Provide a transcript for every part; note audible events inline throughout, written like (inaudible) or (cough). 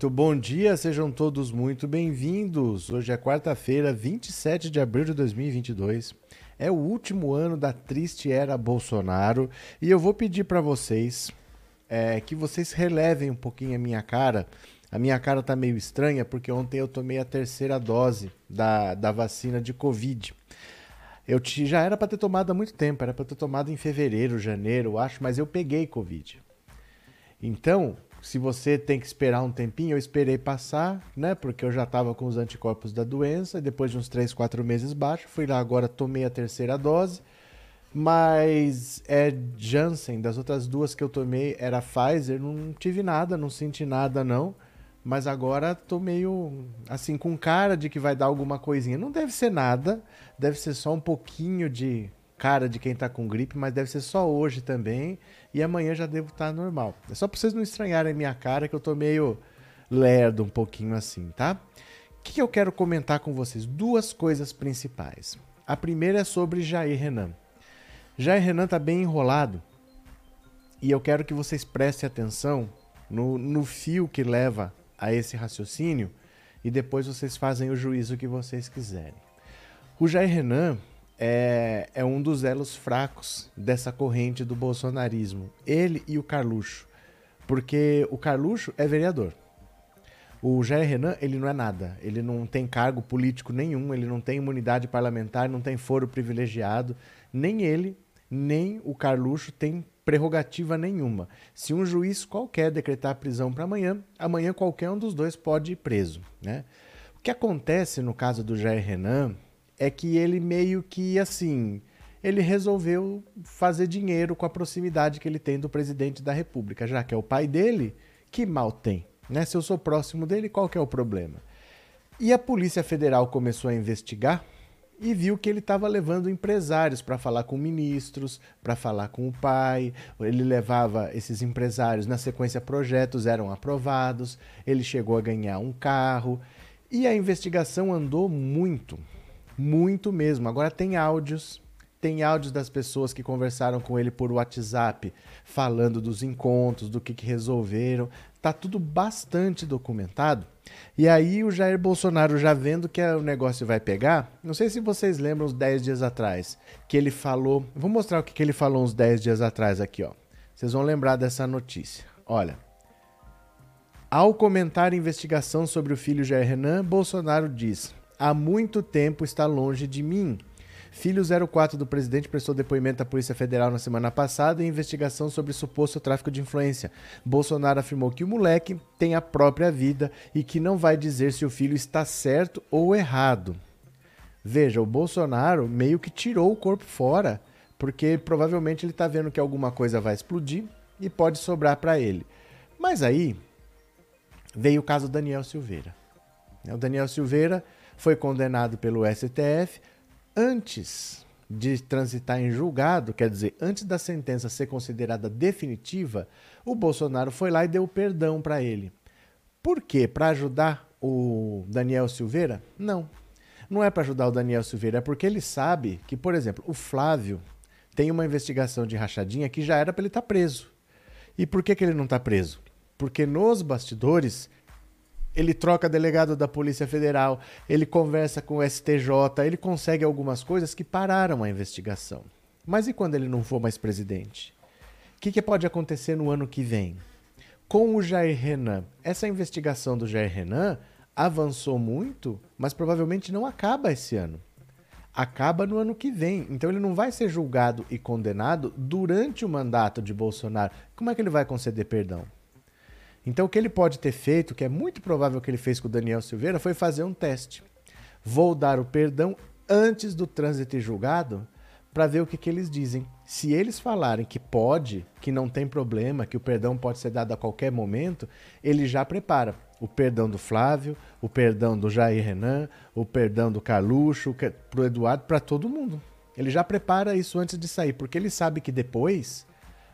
Muito bom dia, sejam todos muito bem-vindos. Hoje é quarta-feira, 27 de abril de 2022. É o último ano da triste era Bolsonaro e eu vou pedir para vocês é, que vocês relevem um pouquinho a minha cara. A minha cara tá meio estranha porque ontem eu tomei a terceira dose da, da vacina de Covid. Eu te, já era para ter tomado há muito tempo, era para ter tomado em fevereiro, janeiro, acho, mas eu peguei Covid. Então, se você tem que esperar um tempinho, eu esperei passar, né? Porque eu já estava com os anticorpos da doença, e depois de uns 3, 4 meses baixo, fui lá agora, tomei a terceira dose. Mas é Janssen, das outras duas que eu tomei era Pfizer, não tive nada, não senti nada não. Mas agora tô meio assim com cara de que vai dar alguma coisinha. Não deve ser nada, deve ser só um pouquinho de cara de quem tá com gripe, mas deve ser só hoje também. E amanhã já devo estar tá normal. É só pra vocês não estranharem a minha cara, que eu tô meio lerdo um pouquinho assim, tá? O que, eu quero comentar com vocês? Duas coisas principais. A primeira é sobre Jair Renan. Jair Renan tá bem enrolado e eu quero que vocês prestem atenção no, no fio que leva a esse raciocínio e depois vocês fazem o juízo que vocês quiserem. O Jair Renan é, é um dos elos fracos dessa corrente do bolsonarismo. Ele e o Carluxo. Porque o Carluxo é vereador. O Jair Renan, ele não é nada. Ele não tem cargo político nenhum, ele não tem imunidade parlamentar, não tem foro privilegiado. Nem ele, nem o Carluxo tem prerrogativa nenhuma. Se um juiz qualquer decretar prisão para amanhã, amanhã qualquer um dos dois pode ir preso. Né? O que acontece no caso do Jair Renan é que ele meio que assim. Ele resolveu fazer dinheiro com a proximidade que ele tem do presidente da República, já que é o pai dele, que mal tem. Né? Se eu sou próximo dele, qual que é o problema? E a Polícia Federal começou a investigar e viu que ele estava levando empresários para falar com ministros, para falar com o pai. Ele levava esses empresários, na sequência, projetos eram aprovados. Ele chegou a ganhar um carro. E a investigação andou muito. Muito mesmo. Agora tem áudios, tem áudios das pessoas que conversaram com ele por WhatsApp, falando dos encontros, do que, que resolveram. Tá tudo bastante documentado. E aí o Jair Bolsonaro já vendo que o negócio vai pegar, não sei se vocês lembram uns 10 dias atrás, que ele falou, vou mostrar o que, que ele falou uns 10 dias atrás aqui, ó. Vocês vão lembrar dessa notícia. Olha, ao comentar investigação sobre o filho Jair Renan, Bolsonaro diz: há muito tempo está longe de mim. Filho 04 do presidente prestou depoimento à Polícia Federal na semana passada em investigação sobre suposto tráfico de influência. Bolsonaro afirmou que o moleque tem a própria vida e que não vai dizer se o filho está certo ou errado. Veja, o Bolsonaro meio que tirou o corpo fora, porque provavelmente ele está vendo que alguma coisa vai explodir e pode sobrar para ele. Mas aí veio o caso Daniel Silveira. O Daniel Silveira foi condenado pelo STF antes de transitar em julgado, quer dizer, antes da sentença ser considerada definitiva, o Bolsonaro foi lá e deu perdão para ele. Por quê? Para ajudar o Daniel Silveira? Não. Não é para ajudar o Daniel Silveira, é porque ele sabe que, por exemplo, o Flávio tem uma investigação de rachadinha que já era para ele estar tá preso. E por que, que ele não está preso? Porque nos bastidores ele troca delegado da Polícia Federal, ele conversa com o STJ, ele consegue algumas coisas que pararam a investigação. Mas e quando ele não for mais presidente? O que, que pode acontecer no ano que vem? Com o Jair Renan, essa investigação do Jair Renan avançou muito, mas provavelmente não acaba esse ano. Acaba no ano que vem. Então ele não vai ser julgado e condenado durante o mandato de Bolsonaro. Como é que ele vai conceder perdão? Então, o que ele pode ter feito, que é muito provável que ele fez com o Daniel Silveira, foi fazer um teste. Vou dar o perdão antes do trânsito e julgado para ver o que, que eles dizem. Se eles falarem que pode, que não tem problema, que o perdão pode ser dado a qualquer momento, ele já prepara o perdão do Flávio, o perdão do Jair Renan, o perdão do Carluxo, para o Eduardo, para todo mundo. Ele já prepara isso antes de sair, porque ele sabe que depois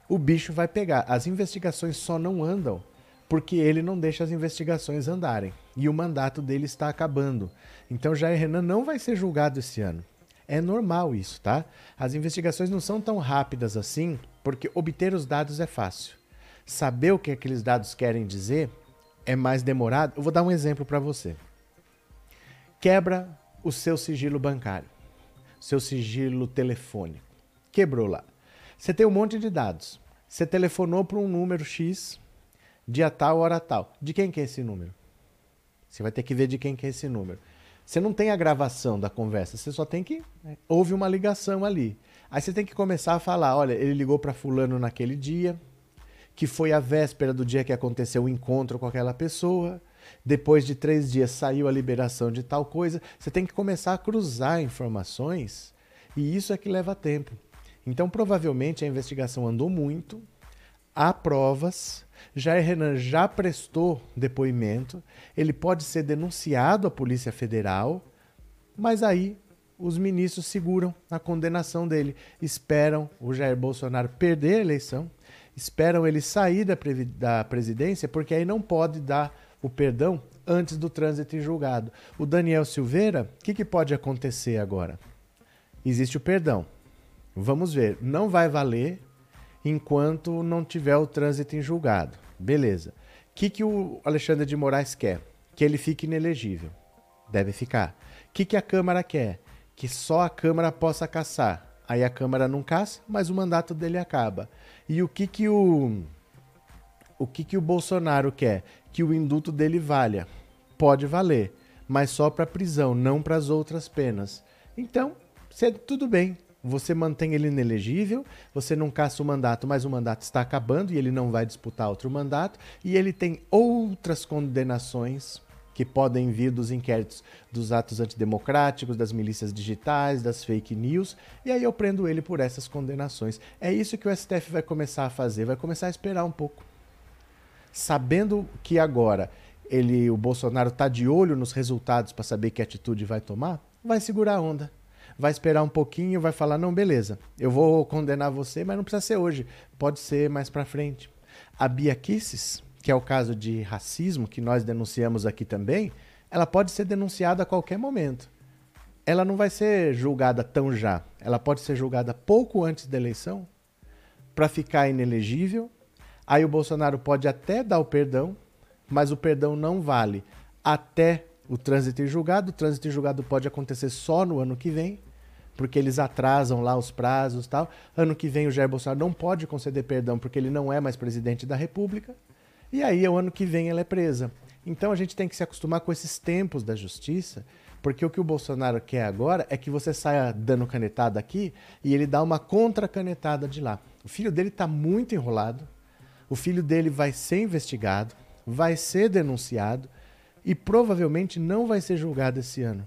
o bicho vai pegar. As investigações só não andam porque ele não deixa as investigações andarem. E o mandato dele está acabando. Então Jair Renan não vai ser julgado esse ano. É normal isso, tá? As investigações não são tão rápidas assim, porque obter os dados é fácil. Saber o que aqueles dados querem dizer é mais demorado. Eu vou dar um exemplo para você. Quebra o seu sigilo bancário, seu sigilo telefônico. Quebrou lá. Você tem um monte de dados. Você telefonou para um número X, dia tal, hora tal. De quem que é esse número? Você vai ter que ver de quem que é esse número. Você não tem a gravação da conversa, você só tem que. Né, houve uma ligação ali. Aí você tem que começar a falar: olha, ele ligou para Fulano naquele dia, que foi a véspera do dia que aconteceu o encontro com aquela pessoa. Depois de três dias saiu a liberação de tal coisa. Você tem que começar a cruzar informações e isso é que leva tempo. Então, provavelmente, a investigação andou muito, há provas, Jair Renan já prestou depoimento, ele pode ser denunciado à Polícia Federal, mas aí os ministros seguram a condenação dele, esperam o Jair Bolsonaro perder a eleição, esperam ele sair da, da presidência, porque aí não pode dar o perdão antes do trânsito em julgado. O Daniel Silveira, o que, que pode acontecer agora? Existe o perdão. Vamos ver, não vai valer enquanto não tiver o trânsito em julgado. Beleza. O que, que o Alexandre de Moraes quer? Que ele fique inelegível. Deve ficar. O que, que a Câmara quer? Que só a Câmara possa caçar. Aí a Câmara não caça, mas o mandato dele acaba. E o que, que o. O que, que o Bolsonaro quer? Que o indulto dele valha. Pode valer, mas só para prisão, não para as outras penas. Então, tudo bem, você mantém ele inelegível, você não caça o mandato, mas o mandato está acabando e ele não vai disputar outro mandato, e ele tem outras condenações que podem vir dos inquéritos dos atos antidemocráticos, das milícias digitais, das fake news, e aí eu prendo ele por essas condenações. É isso que o STF vai começar a fazer, vai começar a esperar um pouco. Sabendo que agora ele, o Bolsonaro está de olho nos resultados para saber que atitude vai tomar, vai segurar a onda vai esperar um pouquinho, vai falar: não, beleza, eu vou condenar você, mas não precisa ser hoje, pode ser mais para frente. A Bia Kisses, que é o caso de racismo que nós denunciamos aqui também, ela pode ser denunciada a qualquer momento. Ela não vai ser julgada tão já. Ela pode ser julgada pouco antes da eleição para ficar inelegível. Aí o Bolsonaro pode até dar o perdão, mas o perdão não vale até o trânsito em julgado. O trânsito em julgado pode acontecer só no ano que vem porque eles atrasam lá os prazos tal. Ano que vem o Jair Bolsonaro não pode conceder perdão porque ele não é mais presidente da República. E aí, o ano que vem, ela é presa. Então a gente tem que se acostumar com esses tempos da justiça, porque o que o Bolsonaro quer agora é que você saia dando canetada aqui e ele dá uma contra-canetada de lá. O filho dele está muito enrolado, o filho dele vai ser investigado, vai ser denunciado e provavelmente não vai ser julgado esse ano,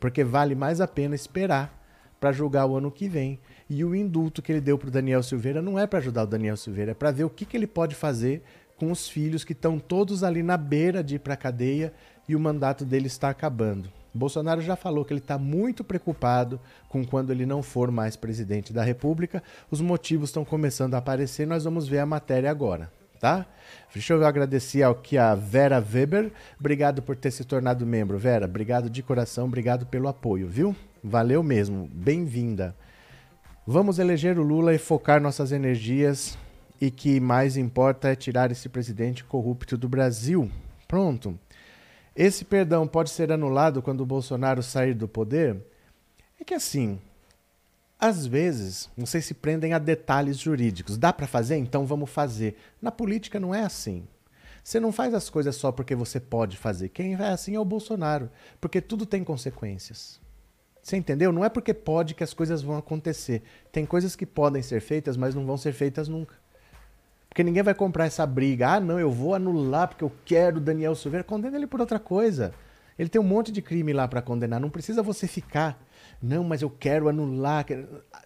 porque vale mais a pena esperar para julgar o ano que vem. E o indulto que ele deu para o Daniel Silveira não é para ajudar o Daniel Silveira, é para ver o que, que ele pode fazer com os filhos que estão todos ali na beira de ir para a cadeia e o mandato dele está acabando. Bolsonaro já falou que ele está muito preocupado com quando ele não for mais presidente da República. Os motivos estão começando a aparecer, nós vamos ver a matéria agora, tá? Deixa eu agradecer aqui a Vera Weber. Obrigado por ter se tornado membro, Vera. Obrigado de coração, obrigado pelo apoio, viu? Valeu mesmo, bem-vinda. Vamos eleger o Lula e focar nossas energias e que mais importa é tirar esse presidente corrupto do Brasil. Pronto. Esse perdão pode ser anulado quando o Bolsonaro sair do poder? É que assim, às vezes, vocês se prendem a detalhes jurídicos. Dá para fazer? Então vamos fazer. Na política não é assim. Você não faz as coisas só porque você pode fazer. Quem é assim é o Bolsonaro, porque tudo tem consequências. Você entendeu? Não é porque pode que as coisas vão acontecer. Tem coisas que podem ser feitas, mas não vão ser feitas nunca. Porque ninguém vai comprar essa briga. Ah, não, eu vou anular porque eu quero Daniel Silveira. Condena ele por outra coisa. Ele tem um monte de crime lá para condenar. Não precisa você ficar. Não, mas eu quero anular.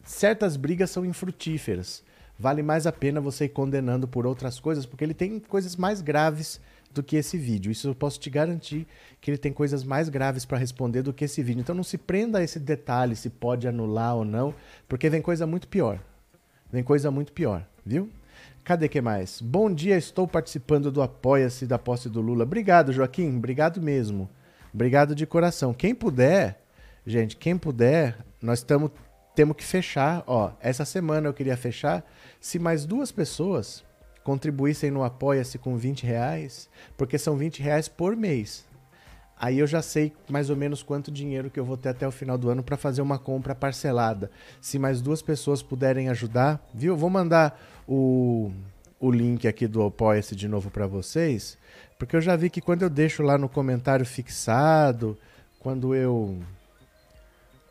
Certas brigas são infrutíferas. Vale mais a pena você ir condenando por outras coisas, porque ele tem coisas mais graves do que esse vídeo. Isso eu posso te garantir que ele tem coisas mais graves para responder do que esse vídeo. Então não se prenda a esse detalhe se pode anular ou não, porque vem coisa muito pior. Vem coisa muito pior, viu? Cadê que mais? Bom dia, estou participando do Apoia-se da posse do Lula. Obrigado, Joaquim. Obrigado mesmo. Obrigado de coração. Quem puder, gente, quem puder, nós estamos temos que fechar. Ó, essa semana eu queria fechar. Se mais duas pessoas contribuíssem no Apoia-se com 20 reais, porque são 20 reais por mês. Aí eu já sei mais ou menos quanto dinheiro que eu vou ter até o final do ano para fazer uma compra parcelada. Se mais duas pessoas puderem ajudar, viu? Vou mandar o, o link aqui do Apoia-se de novo para vocês, porque eu já vi que quando eu deixo lá no comentário fixado, quando eu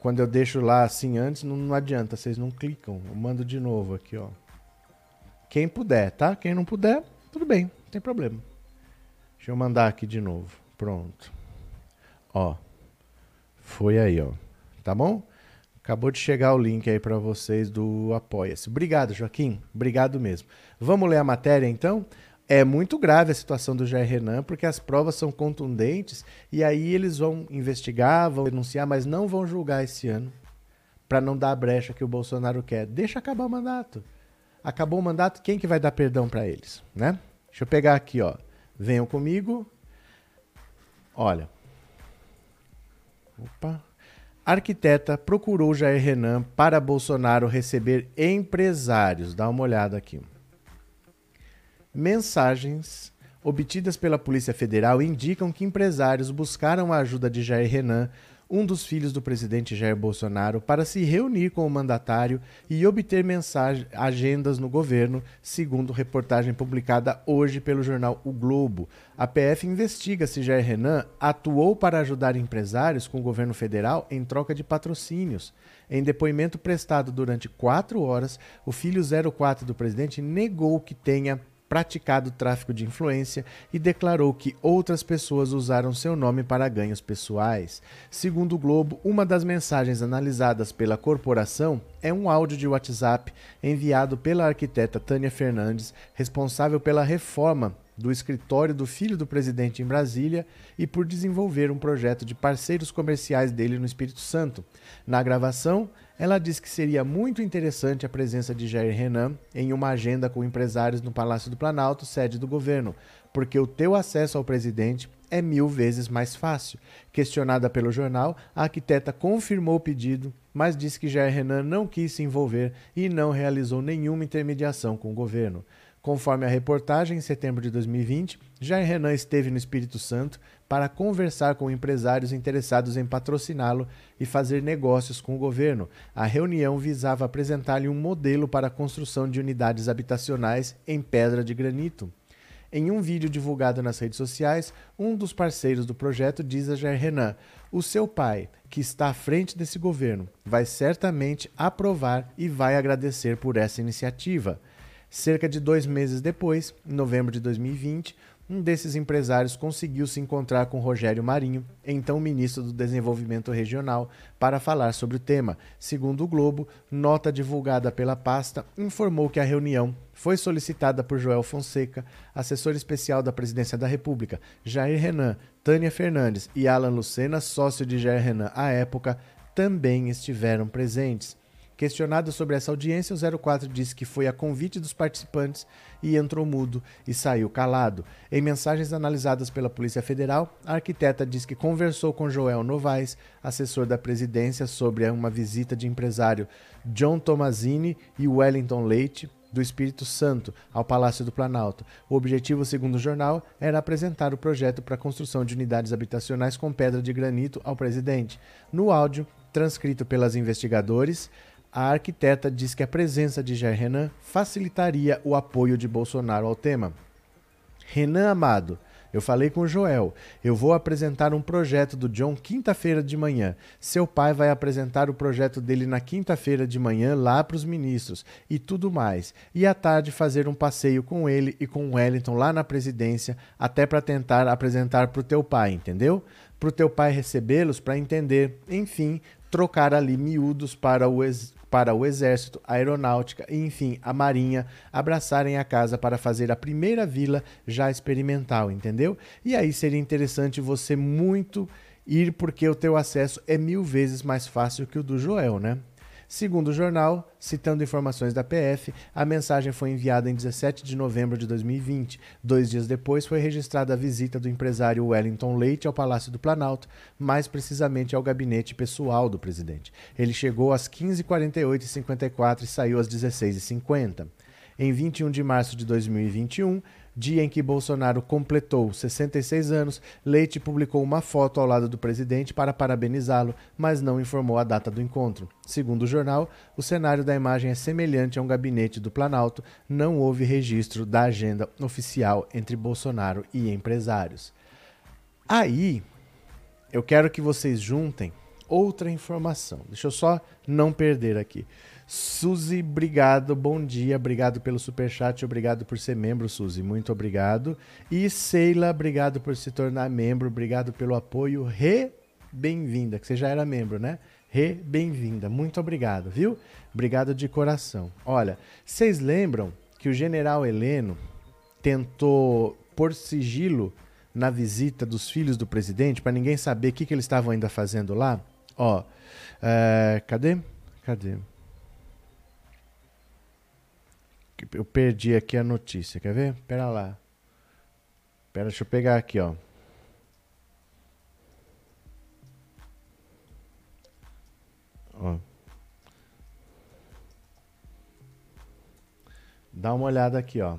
quando eu deixo lá assim antes, não, não adianta, vocês não clicam. Eu mando de novo aqui, ó. Quem puder, tá? Quem não puder, tudo bem, não tem problema. Deixa eu mandar aqui de novo. Pronto. Ó. Foi aí, ó. Tá bom? Acabou de chegar o link aí para vocês do Apoia-se. Obrigado, Joaquim. Obrigado mesmo. Vamos ler a matéria então? É muito grave a situação do Jair Renan, porque as provas são contundentes e aí eles vão investigar, vão denunciar, mas não vão julgar esse ano para não dar a brecha que o Bolsonaro quer. Deixa acabar o mandato. Acabou o mandato, quem que vai dar perdão para eles, né? Deixa eu pegar aqui, ó. Venham comigo. Olha, Opa. Arquiteta procurou Jair Renan para Bolsonaro receber empresários. Dá uma olhada aqui. Mensagens obtidas pela Polícia Federal indicam que empresários buscaram a ajuda de Jair Renan um dos filhos do presidente Jair Bolsonaro, para se reunir com o mandatário e obter agendas no governo, segundo reportagem publicada hoje pelo jornal O Globo. A PF investiga se Jair Renan atuou para ajudar empresários com o governo federal em troca de patrocínios. Em depoimento prestado durante quatro horas, o filho 04 do presidente negou que tenha praticado tráfico de influência e declarou que outras pessoas usaram seu nome para ganhos pessoais. Segundo o Globo, uma das mensagens analisadas pela corporação é um áudio de WhatsApp enviado pela arquiteta Tânia Fernandes, responsável pela reforma do escritório do filho do presidente em Brasília e por desenvolver um projeto de parceiros comerciais dele no Espírito Santo. Na gravação, ela diz que seria muito interessante a presença de Jair Renan em uma agenda com empresários no Palácio do Planalto, sede do governo, porque o teu acesso ao presidente é mil vezes mais fácil. Questionada pelo jornal, a arquiteta confirmou o pedido, mas disse que Jair Renan não quis se envolver e não realizou nenhuma intermediação com o governo. Conforme a reportagem, em setembro de 2020, Jair Renan esteve no Espírito Santo para conversar com empresários interessados em patrociná-lo e fazer negócios com o governo. A reunião visava apresentar-lhe um modelo para a construção de unidades habitacionais em pedra de granito. Em um vídeo divulgado nas redes sociais, um dos parceiros do projeto diz a Jair Renan: O seu pai, que está à frente desse governo, vai certamente aprovar e vai agradecer por essa iniciativa. Cerca de dois meses depois, em novembro de 2020, um desses empresários conseguiu se encontrar com Rogério Marinho, então ministro do Desenvolvimento Regional, para falar sobre o tema. Segundo o Globo, nota divulgada pela pasta informou que a reunião foi solicitada por Joel Fonseca, assessor especial da Presidência da República, Jair Renan, Tânia Fernandes e Alan Lucena, sócio de Jair Renan à época, também estiveram presentes. Questionado sobre essa audiência, o 04 disse que foi a convite dos participantes e entrou mudo e saiu calado. Em mensagens analisadas pela Polícia Federal, a arquiteta diz que conversou com Joel Novaes, assessor da presidência, sobre uma visita de empresário John Tomazini e Wellington Leite, do Espírito Santo ao Palácio do Planalto. O objetivo, segundo o jornal, era apresentar o projeto para a construção de unidades habitacionais com pedra de granito ao presidente. No áudio, transcrito pelas investigadores, a arquiteta diz que a presença de Jair Renan facilitaria o apoio de Bolsonaro ao tema. Renan Amado, eu falei com o Joel. Eu vou apresentar um projeto do John quinta-feira de manhã. Seu pai vai apresentar o projeto dele na quinta-feira de manhã lá para os ministros e tudo mais. E à tarde fazer um passeio com ele e com o Wellington lá na presidência, até para tentar apresentar para o teu pai, entendeu? Para o teu pai recebê-los para entender. Enfim, trocar ali miúdos para o, ex para o Exército, a Aeronáutica e, enfim, a Marinha abraçarem a casa para fazer a primeira vila já experimental, entendeu? E aí seria interessante você muito ir porque o teu acesso é mil vezes mais fácil que o do Joel, né? Segundo o jornal, citando informações da PF, a mensagem foi enviada em 17 de novembro de 2020. Dois dias depois foi registrada a visita do empresário Wellington Leite ao Palácio do Planalto, mais precisamente ao gabinete pessoal do presidente. Ele chegou às 15h48 e 54 e saiu às 16h50. Em 21 de março de 2021, dia em que Bolsonaro completou 66 anos, Leite publicou uma foto ao lado do presidente para parabenizá-lo, mas não informou a data do encontro. Segundo o jornal, o cenário da imagem é semelhante a um gabinete do Planalto, não houve registro da agenda oficial entre Bolsonaro e empresários. Aí, eu quero que vocês juntem outra informação. Deixa eu só não perder aqui. Suzy, obrigado, bom dia, obrigado pelo superchat, obrigado por ser membro, Suzy, muito obrigado. E Seila, obrigado por se tornar membro, obrigado pelo apoio, re bem-vinda, que você já era membro, né? Re bem-vinda, muito obrigado, viu? Obrigado de coração. Olha, vocês lembram que o general Heleno tentou por sigilo na visita dos filhos do presidente, para ninguém saber o que, que eles estavam ainda fazendo lá? Ó, é, cadê? Cadê? Eu perdi aqui a notícia, quer ver? Pera lá. Pera, deixa eu pegar aqui, ó. Ó. Dá uma olhada aqui, ó.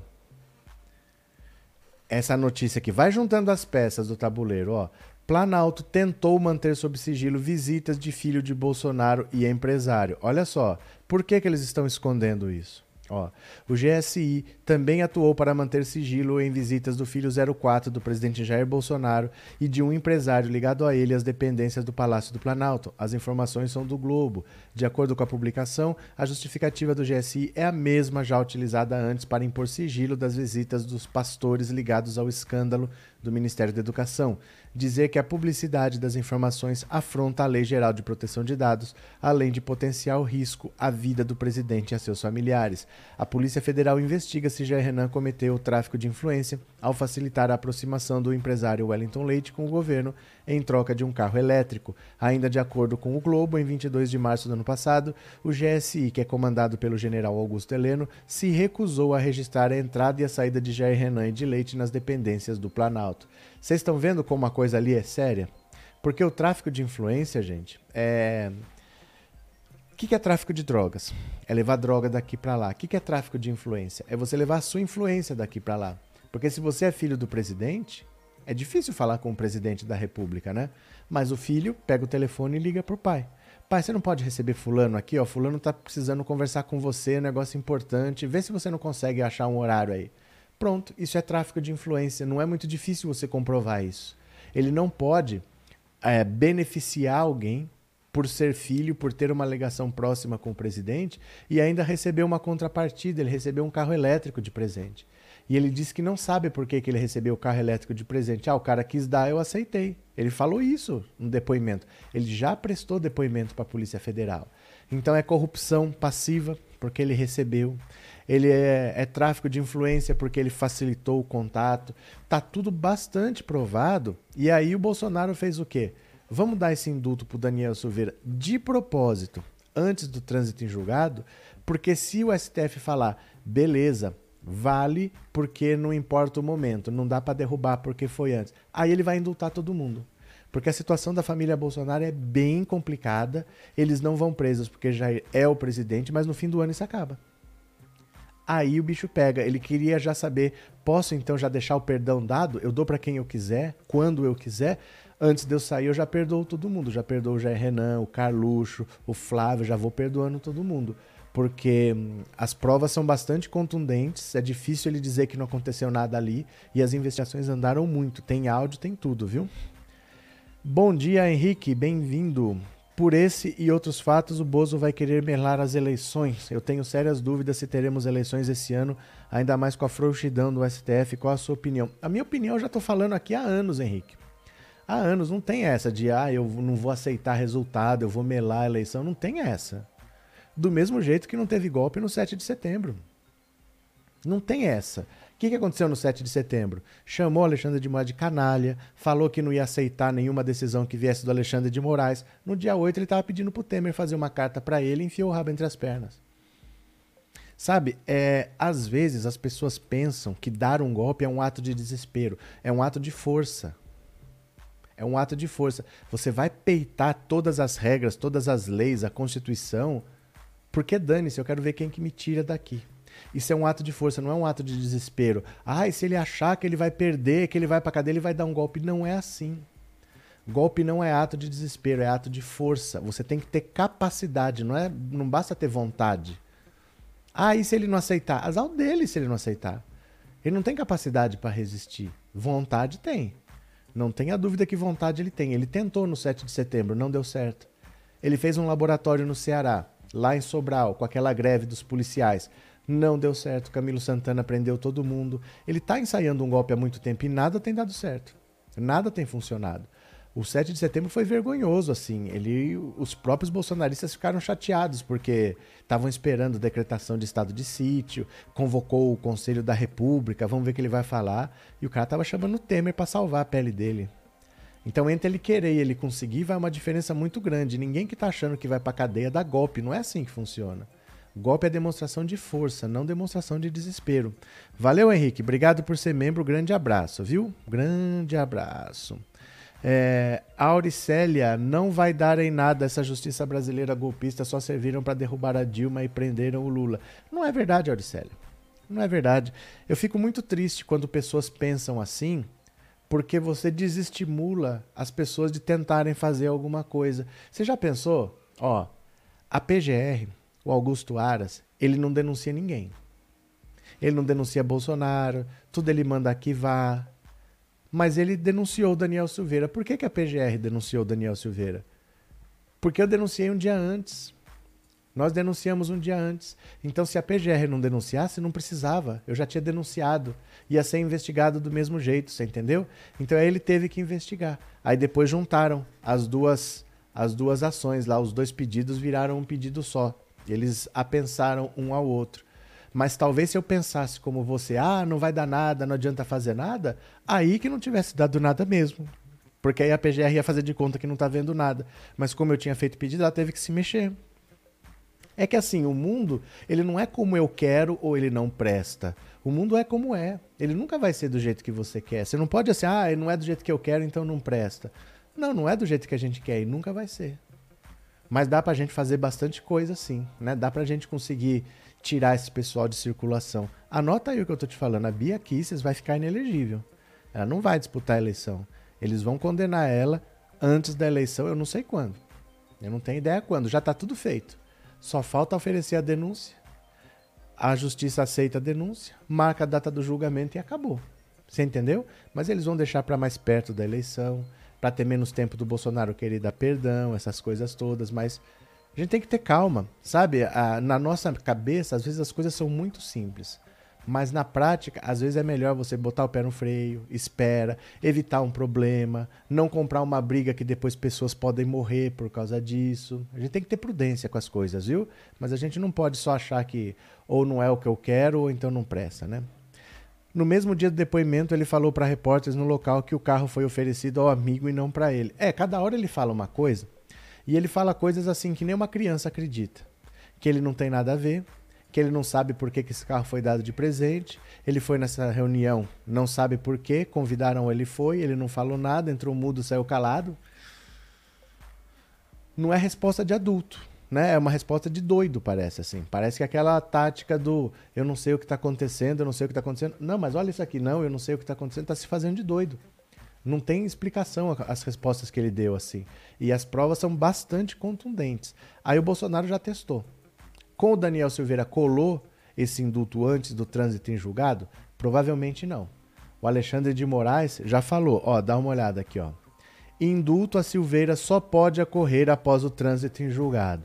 Essa notícia aqui, vai juntando as peças do tabuleiro, ó. Planalto tentou manter sob sigilo visitas de filho de Bolsonaro e empresário. Olha só, por que, que eles estão escondendo isso? Ó, o GSI também atuou para manter sigilo em visitas do filho 04 do presidente Jair Bolsonaro e de um empresário ligado a ele às dependências do Palácio do Planalto. As informações são do Globo. De acordo com a publicação, a justificativa do GSI é a mesma já utilizada antes para impor sigilo das visitas dos pastores ligados ao escândalo do Ministério da Educação dizer que a publicidade das informações afronta a Lei Geral de Proteção de Dados, além de potencial risco à vida do presidente e a seus familiares. A Polícia Federal investiga se Jair Renan cometeu tráfico de influência ao facilitar a aproximação do empresário Wellington Leite com o governo em troca de um carro elétrico. Ainda de acordo com o Globo, em 22 de março do ano passado, o GSI, que é comandado pelo general Augusto Heleno, se recusou a registrar a entrada e a saída de Jair Renan e de Leite nas dependências do Planalto. Vocês estão vendo como a coisa ali é séria? Porque o tráfico de influência, gente, é. O que é tráfico de drogas? É levar droga daqui para lá. O que é tráfico de influência? É você levar a sua influência daqui para lá. Porque se você é filho do presidente, é difícil falar com o presidente da república, né? Mas o filho pega o telefone e liga pro pai. Pai, você não pode receber fulano aqui, ó. Fulano tá precisando conversar com você, negócio importante. Vê se você não consegue achar um horário aí. Pronto, isso é tráfico de influência. Não é muito difícil você comprovar isso. Ele não pode é, beneficiar alguém por ser filho, por ter uma ligação próxima com o presidente e ainda receber uma contrapartida. Ele recebeu um carro elétrico de presente. E ele disse que não sabe por que, que ele recebeu o carro elétrico de presente. Ah, o cara quis dar, eu aceitei. Ele falou isso no depoimento. Ele já prestou depoimento para a Polícia Federal. Então é corrupção passiva, porque ele recebeu ele é, é, tráfico de influência porque ele facilitou o contato. Tá tudo bastante provado. E aí o Bolsonaro fez o quê? Vamos dar esse indulto pro Daniel Silveira de propósito, antes do trânsito em julgado, porque se o STF falar, beleza, vale porque não importa o momento, não dá para derrubar porque foi antes. Aí ele vai indultar todo mundo. Porque a situação da família Bolsonaro é bem complicada. Eles não vão presos porque já é o presidente, mas no fim do ano isso acaba. Aí o bicho pega. Ele queria já saber: posso então já deixar o perdão dado? Eu dou para quem eu quiser, quando eu quiser. Antes de eu sair, eu já perdoo todo mundo. Já perdoo o Jair Renan, o Carluxo, o Flávio, já vou perdoando todo mundo. Porque hum, as provas são bastante contundentes, é difícil ele dizer que não aconteceu nada ali e as investigações andaram muito. Tem áudio, tem tudo, viu? Bom dia, Henrique, bem-vindo. Por esse e outros fatos, o Bozo vai querer melar as eleições. Eu tenho sérias dúvidas se teremos eleições esse ano, ainda mais com a frouxidão do STF. Qual a sua opinião? A minha opinião eu já estou falando aqui há anos, Henrique. Há anos. Não tem essa de, ah, eu não vou aceitar resultado, eu vou melar a eleição. Não tem essa. Do mesmo jeito que não teve golpe no 7 de setembro. Não tem essa que, que aconteceu no 7 de setembro? Chamou Alexandre de Moraes de canalha, falou que não ia aceitar nenhuma decisão que viesse do Alexandre de Moraes. No dia 8 ele estava pedindo para o Temer fazer uma carta para ele e enfiou o rabo entre as pernas. Sabe, é, às vezes as pessoas pensam que dar um golpe é um ato de desespero, é um ato de força. É um ato de força. Você vai peitar todas as regras, todas as leis, a Constituição, porque dane-se, eu quero ver quem que me tira daqui. Isso é um ato de força, não é um ato de desespero. Ah, e se ele achar que ele vai perder, que ele vai para cadeia, ele vai dar um golpe. Não é assim. Golpe não é ato de desespero, é ato de força. Você tem que ter capacidade, não é, não basta ter vontade. Ah, e se ele não aceitar? Azar dele se ele não aceitar. Ele não tem capacidade para resistir. Vontade tem. Não tenha dúvida que vontade ele tem. Ele tentou no 7 de setembro, não deu certo. Ele fez um laboratório no Ceará, lá em Sobral, com aquela greve dos policiais. Não deu certo. Camilo Santana prendeu todo mundo. Ele está ensaiando um golpe há muito tempo e nada tem dado certo. Nada tem funcionado. O 7 de setembro foi vergonhoso, assim. Ele, os próprios bolsonaristas ficaram chateados porque estavam esperando decretação de estado de sítio, convocou o Conselho da República, vamos ver o que ele vai falar. E o cara estava chamando o Temer para salvar a pele dele. Então, entre ele querer e ele conseguir, vai uma diferença muito grande. Ninguém que está achando que vai para cadeia dá golpe. Não é assim que funciona. Golpe é demonstração de força, não demonstração de desespero. Valeu, Henrique. Obrigado por ser membro. Grande abraço, viu? Grande abraço. É, Auricélia não vai dar em nada essa justiça brasileira golpista, só serviram para derrubar a Dilma e prenderam o Lula. Não é verdade, Auricélia. Não é verdade. Eu fico muito triste quando pessoas pensam assim, porque você desestimula as pessoas de tentarem fazer alguma coisa. Você já pensou? Ó, a PGR, o Augusto Aras, ele não denuncia ninguém. Ele não denuncia Bolsonaro, tudo ele manda arquivar, mas ele denunciou o Daniel Silveira. Por que, que a PGR denunciou o Daniel Silveira? Porque eu denunciei um dia antes. Nós denunciamos um dia antes. Então, se a PGR não denunciasse, não precisava. Eu já tinha denunciado. Ia ser investigado do mesmo jeito, você entendeu? Então, aí ele teve que investigar. Aí depois juntaram as duas, as duas ações lá, os dois pedidos viraram um pedido só. Eles apensaram um ao outro. Mas talvez se eu pensasse como você, ah, não vai dar nada, não adianta fazer nada, aí que não tivesse dado nada mesmo. Porque aí a PGR ia fazer de conta que não está vendo nada. Mas como eu tinha feito pedido, ela teve que se mexer. É que assim, o mundo, ele não é como eu quero ou ele não presta. O mundo é como é. Ele nunca vai ser do jeito que você quer. Você não pode assim, ah, ele não é do jeito que eu quero, então não presta. Não, não é do jeito que a gente quer e nunca vai ser. Mas dá pra gente fazer bastante coisa sim, né? Dá pra gente conseguir tirar esse pessoal de circulação. Anota aí o que eu tô te falando. A Bia Kisses vai ficar inelegível. Ela não vai disputar a eleição. Eles vão condenar ela antes da eleição, eu não sei quando. Eu não tenho ideia quando. Já tá tudo feito. Só falta oferecer a denúncia. A justiça aceita a denúncia, marca a data do julgamento e acabou. Você entendeu? Mas eles vão deixar para mais perto da eleição, para ter menos tempo do Bolsonaro querer dar perdão, essas coisas todas, mas a gente tem que ter calma, sabe? Na nossa cabeça, às vezes as coisas são muito simples. Mas na prática, às vezes é melhor você botar o pé no freio, espera, evitar um problema, não comprar uma briga que depois pessoas podem morrer por causa disso. A gente tem que ter prudência com as coisas, viu? Mas a gente não pode só achar que ou não é o que eu quero ou então não presta, né? No mesmo dia do depoimento, ele falou para repórteres no local que o carro foi oferecido ao amigo e não para ele. É, cada hora ele fala uma coisa. E ele fala coisas assim que nem uma criança acredita. Que ele não tem nada a ver, que ele não sabe por que, que esse carro foi dado de presente. Ele foi nessa reunião, não sabe por quê, convidaram ele foi, ele não falou nada, entrou mudo, saiu calado. Não é resposta de adulto, né? É uma resposta de doido, parece assim. Parece que aquela tática do eu não sei o que está acontecendo, eu não sei o que está acontecendo. Não, mas olha isso aqui, não, eu não sei o que está acontecendo, está se fazendo de doido. Não tem explicação as respostas que ele deu assim. E as provas são bastante contundentes. Aí o Bolsonaro já testou. Com o Daniel Silveira colou esse indulto antes do trânsito em julgado? Provavelmente não. O Alexandre de Moraes já falou, ó, dá uma olhada aqui, ó. Indulto a Silveira só pode ocorrer após o trânsito em julgado.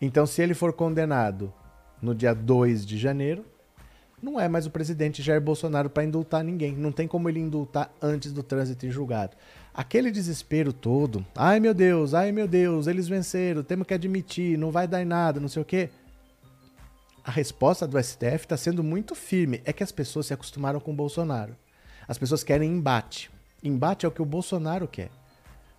Então, se ele for condenado no dia 2 de janeiro, não é mais o presidente Jair Bolsonaro para indultar ninguém. Não tem como ele indultar antes do trânsito em julgado. Aquele desespero todo, ai meu Deus, ai meu Deus, eles venceram, temos que admitir, não vai dar em nada, não sei o quê. A resposta do STF está sendo muito firme. É que as pessoas se acostumaram com o Bolsonaro. As pessoas querem embate. Embate é o que o Bolsonaro quer.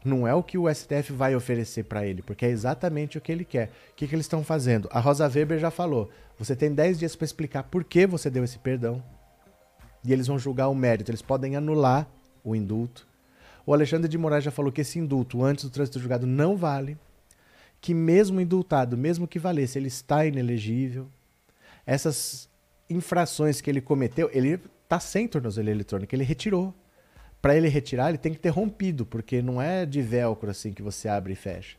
Não é o que o STF vai oferecer para ele, porque é exatamente o que ele quer. O que, que eles estão fazendo? A Rosa Weber já falou: você tem 10 dias para explicar por que você deu esse perdão. E eles vão julgar o mérito. Eles podem anular o indulto. O Alexandre de Moraes já falou que esse indulto antes do trânsito julgado não vale. Que mesmo indultado, mesmo que valesse, ele está inelegível. essas infrações que ele cometeu, ele tá sem tornozeleira eletrônica, ele retirou. Para ele retirar, ele tem que ter rompido, porque não é de velcro assim que você abre e fecha.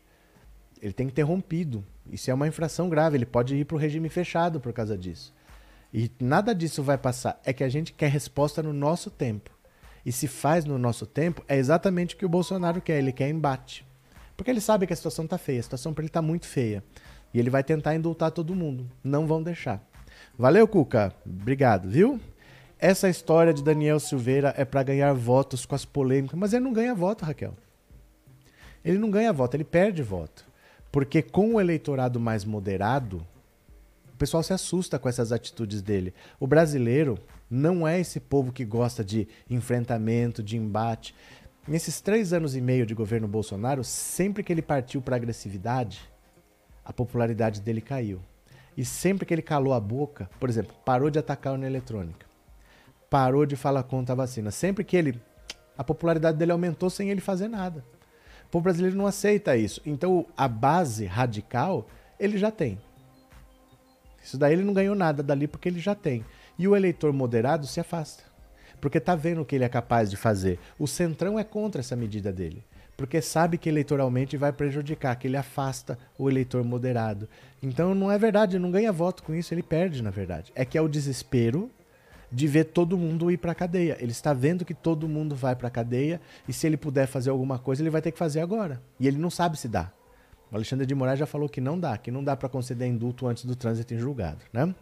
Ele tem que ter rompido. Isso é uma infração grave, ele pode ir para o regime fechado por causa disso. E nada disso vai passar. É que a gente quer resposta no nosso tempo. E se faz no nosso tempo, é exatamente o que o Bolsonaro quer. Ele quer embate. Porque ele sabe que a situação está feia. A situação para ele está muito feia. E ele vai tentar indultar todo mundo. Não vão deixar. Valeu, Cuca. Obrigado, viu? Essa história de Daniel Silveira é para ganhar votos com as polêmicas. Mas ele não ganha voto, Raquel. Ele não ganha voto, ele perde voto. Porque com o eleitorado mais moderado, pessoal se assusta com essas atitudes dele. O brasileiro não é esse povo que gosta de enfrentamento, de embate. Nesses três anos e meio de governo Bolsonaro, sempre que ele partiu para agressividade, a popularidade dele caiu. E sempre que ele calou a boca, por exemplo, parou de atacar a eletrônica, parou de falar contra a vacina, sempre que ele. a popularidade dele aumentou sem ele fazer nada. O povo brasileiro não aceita isso. Então a base radical ele já tem. Isso daí ele não ganhou nada dali porque ele já tem. E o eleitor moderado se afasta. Porque está vendo o que ele é capaz de fazer. O Centrão é contra essa medida dele. Porque sabe que eleitoralmente vai prejudicar, que ele afasta o eleitor moderado. Então não é verdade, não ganha voto com isso, ele perde, na verdade. É que é o desespero de ver todo mundo ir para a cadeia. Ele está vendo que todo mundo vai para a cadeia e se ele puder fazer alguma coisa, ele vai ter que fazer agora. E ele não sabe se dá. O Alexandre de Moraes já falou que não dá, que não dá para conceder indulto antes do trânsito em julgado, né?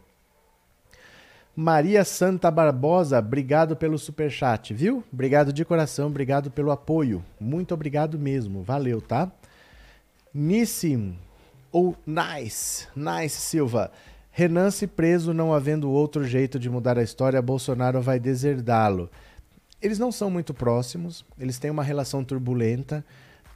Maria Santa Barbosa, obrigado pelo super chat, viu? Obrigado de coração, obrigado pelo apoio. Muito obrigado mesmo. Valeu, tá? Nissim ou Nice, Nice Silva. Renan se preso não havendo outro jeito de mudar a história, Bolsonaro vai deserdá-lo. Eles não são muito próximos, eles têm uma relação turbulenta,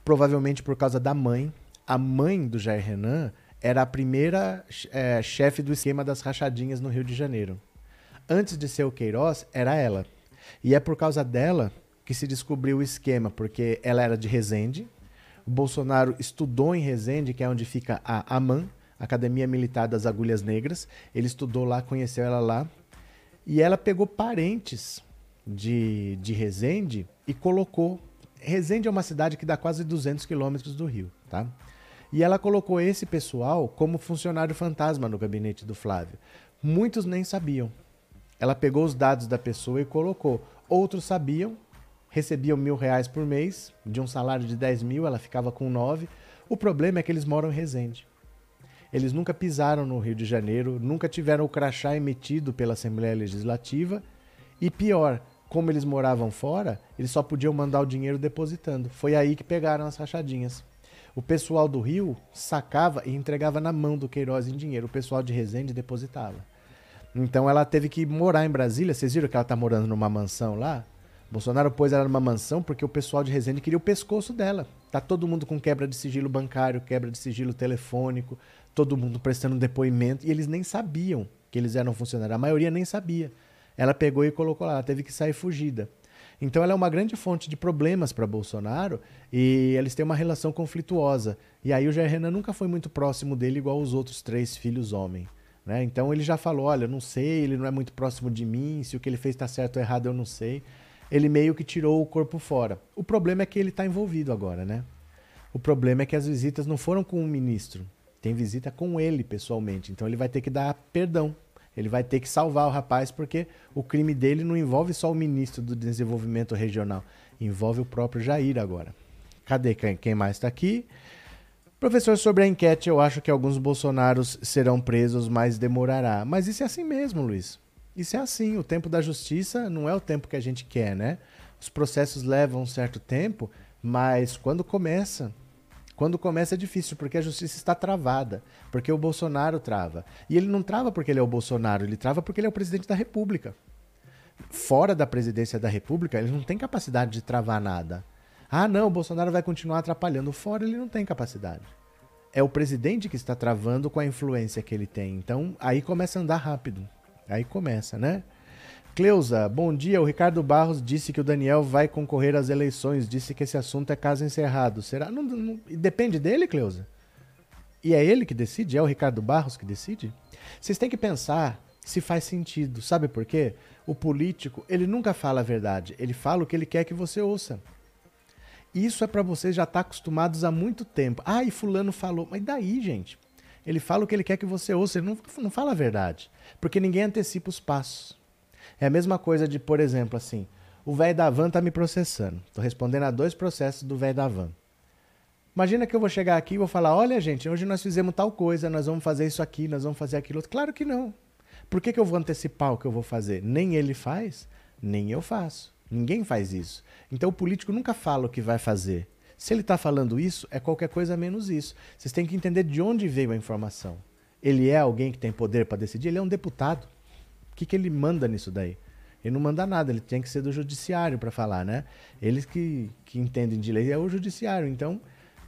provavelmente por causa da mãe, a mãe do Jair Renan era a primeira é, chefe do esquema das rachadinhas no Rio de Janeiro. Antes de ser o Queiroz, era ela. E é por causa dela que se descobriu o esquema, porque ela era de Resende. O Bolsonaro estudou em Resende, que é onde fica a AMAN, Academia Militar das Agulhas Negras. Ele estudou lá, conheceu ela lá. E ela pegou parentes de, de Resende e colocou. Resende é uma cidade que dá quase 200 quilômetros do Rio, tá? E ela colocou esse pessoal como funcionário fantasma no gabinete do Flávio. Muitos nem sabiam. Ela pegou os dados da pessoa e colocou. Outros sabiam, recebiam mil reais por mês, de um salário de 10 mil, ela ficava com nove. O problema é que eles moram em Resende. Eles nunca pisaram no Rio de Janeiro, nunca tiveram o crachá emitido pela Assembleia Legislativa. E pior, como eles moravam fora, eles só podiam mandar o dinheiro depositando. Foi aí que pegaram as rachadinhas. O pessoal do Rio sacava e entregava na mão do Queiroz em dinheiro. O pessoal de Resende depositava. Então ela teve que morar em Brasília. Vocês viram que ela está morando numa mansão lá? Bolsonaro pôs ela numa mansão porque o pessoal de Resende queria o pescoço dela. Tá todo mundo com quebra de sigilo bancário, quebra de sigilo telefônico, todo mundo prestando depoimento e eles nem sabiam que eles eram funcionários. A maioria nem sabia. Ela pegou e colocou lá, ela teve que sair fugida. Então ela é uma grande fonte de problemas para Bolsonaro e eles têm uma relação conflituosa. E aí o Jair Renan nunca foi muito próximo dele igual os outros três filhos homem. Né? Então ele já falou, olha, não sei, ele não é muito próximo de mim, se o que ele fez está certo ou errado eu não sei. Ele meio que tirou o corpo fora. O problema é que ele está envolvido agora, né? O problema é que as visitas não foram com o ministro, tem visita com ele pessoalmente. Então ele vai ter que dar perdão ele vai ter que salvar o rapaz porque o crime dele não envolve só o ministro do Desenvolvimento Regional, envolve o próprio Jair agora. Cadê quem mais está aqui? Professor, sobre a enquete, eu acho que alguns bolsonaros serão presos, mas demorará. Mas isso é assim mesmo, Luiz. Isso é assim. O tempo da justiça não é o tempo que a gente quer, né? Os processos levam um certo tempo, mas quando começa, quando começa é difícil, porque a justiça está travada, porque o Bolsonaro trava. E ele não trava porque ele é o Bolsonaro, ele trava porque ele é o presidente da República. Fora da presidência da República, ele não tem capacidade de travar nada. Ah, não, o Bolsonaro vai continuar atrapalhando. Fora, ele não tem capacidade. É o presidente que está travando com a influência que ele tem. Então, aí começa a andar rápido. Aí começa, né? Cleusa, bom dia. O Ricardo Barros disse que o Daniel vai concorrer às eleições. Disse que esse assunto é caso encerrado. Será? Não, não, depende dele, Cleusa? E é ele que decide? É o Ricardo Barros que decide? Vocês têm que pensar se faz sentido. Sabe por quê? O político, ele nunca fala a verdade, ele fala o que ele quer que você ouça. Isso é para vocês já estar tá acostumados há muito tempo. Ah, e fulano falou. Mas daí, gente? Ele fala o que ele quer que você ouça, ele não, não fala a verdade. Porque ninguém antecipa os passos. É a mesma coisa de, por exemplo, assim, o velho da van tá me processando. Tô respondendo a dois processos do velho da van. Imagina que eu vou chegar aqui e vou falar: olha, gente, hoje nós fizemos tal coisa, nós vamos fazer isso aqui, nós vamos fazer aquilo. Claro que não. Por que, que eu vou antecipar o que eu vou fazer? Nem ele faz, nem eu faço. Ninguém faz isso. Então o político nunca fala o que vai fazer. Se ele está falando isso, é qualquer coisa menos isso. Vocês têm que entender de onde veio a informação. Ele é alguém que tem poder para decidir? Ele é um deputado. O que, que ele manda nisso daí? Ele não manda nada, ele tem que ser do judiciário para falar, né? Eles que, que entendem de lei é o judiciário. Então,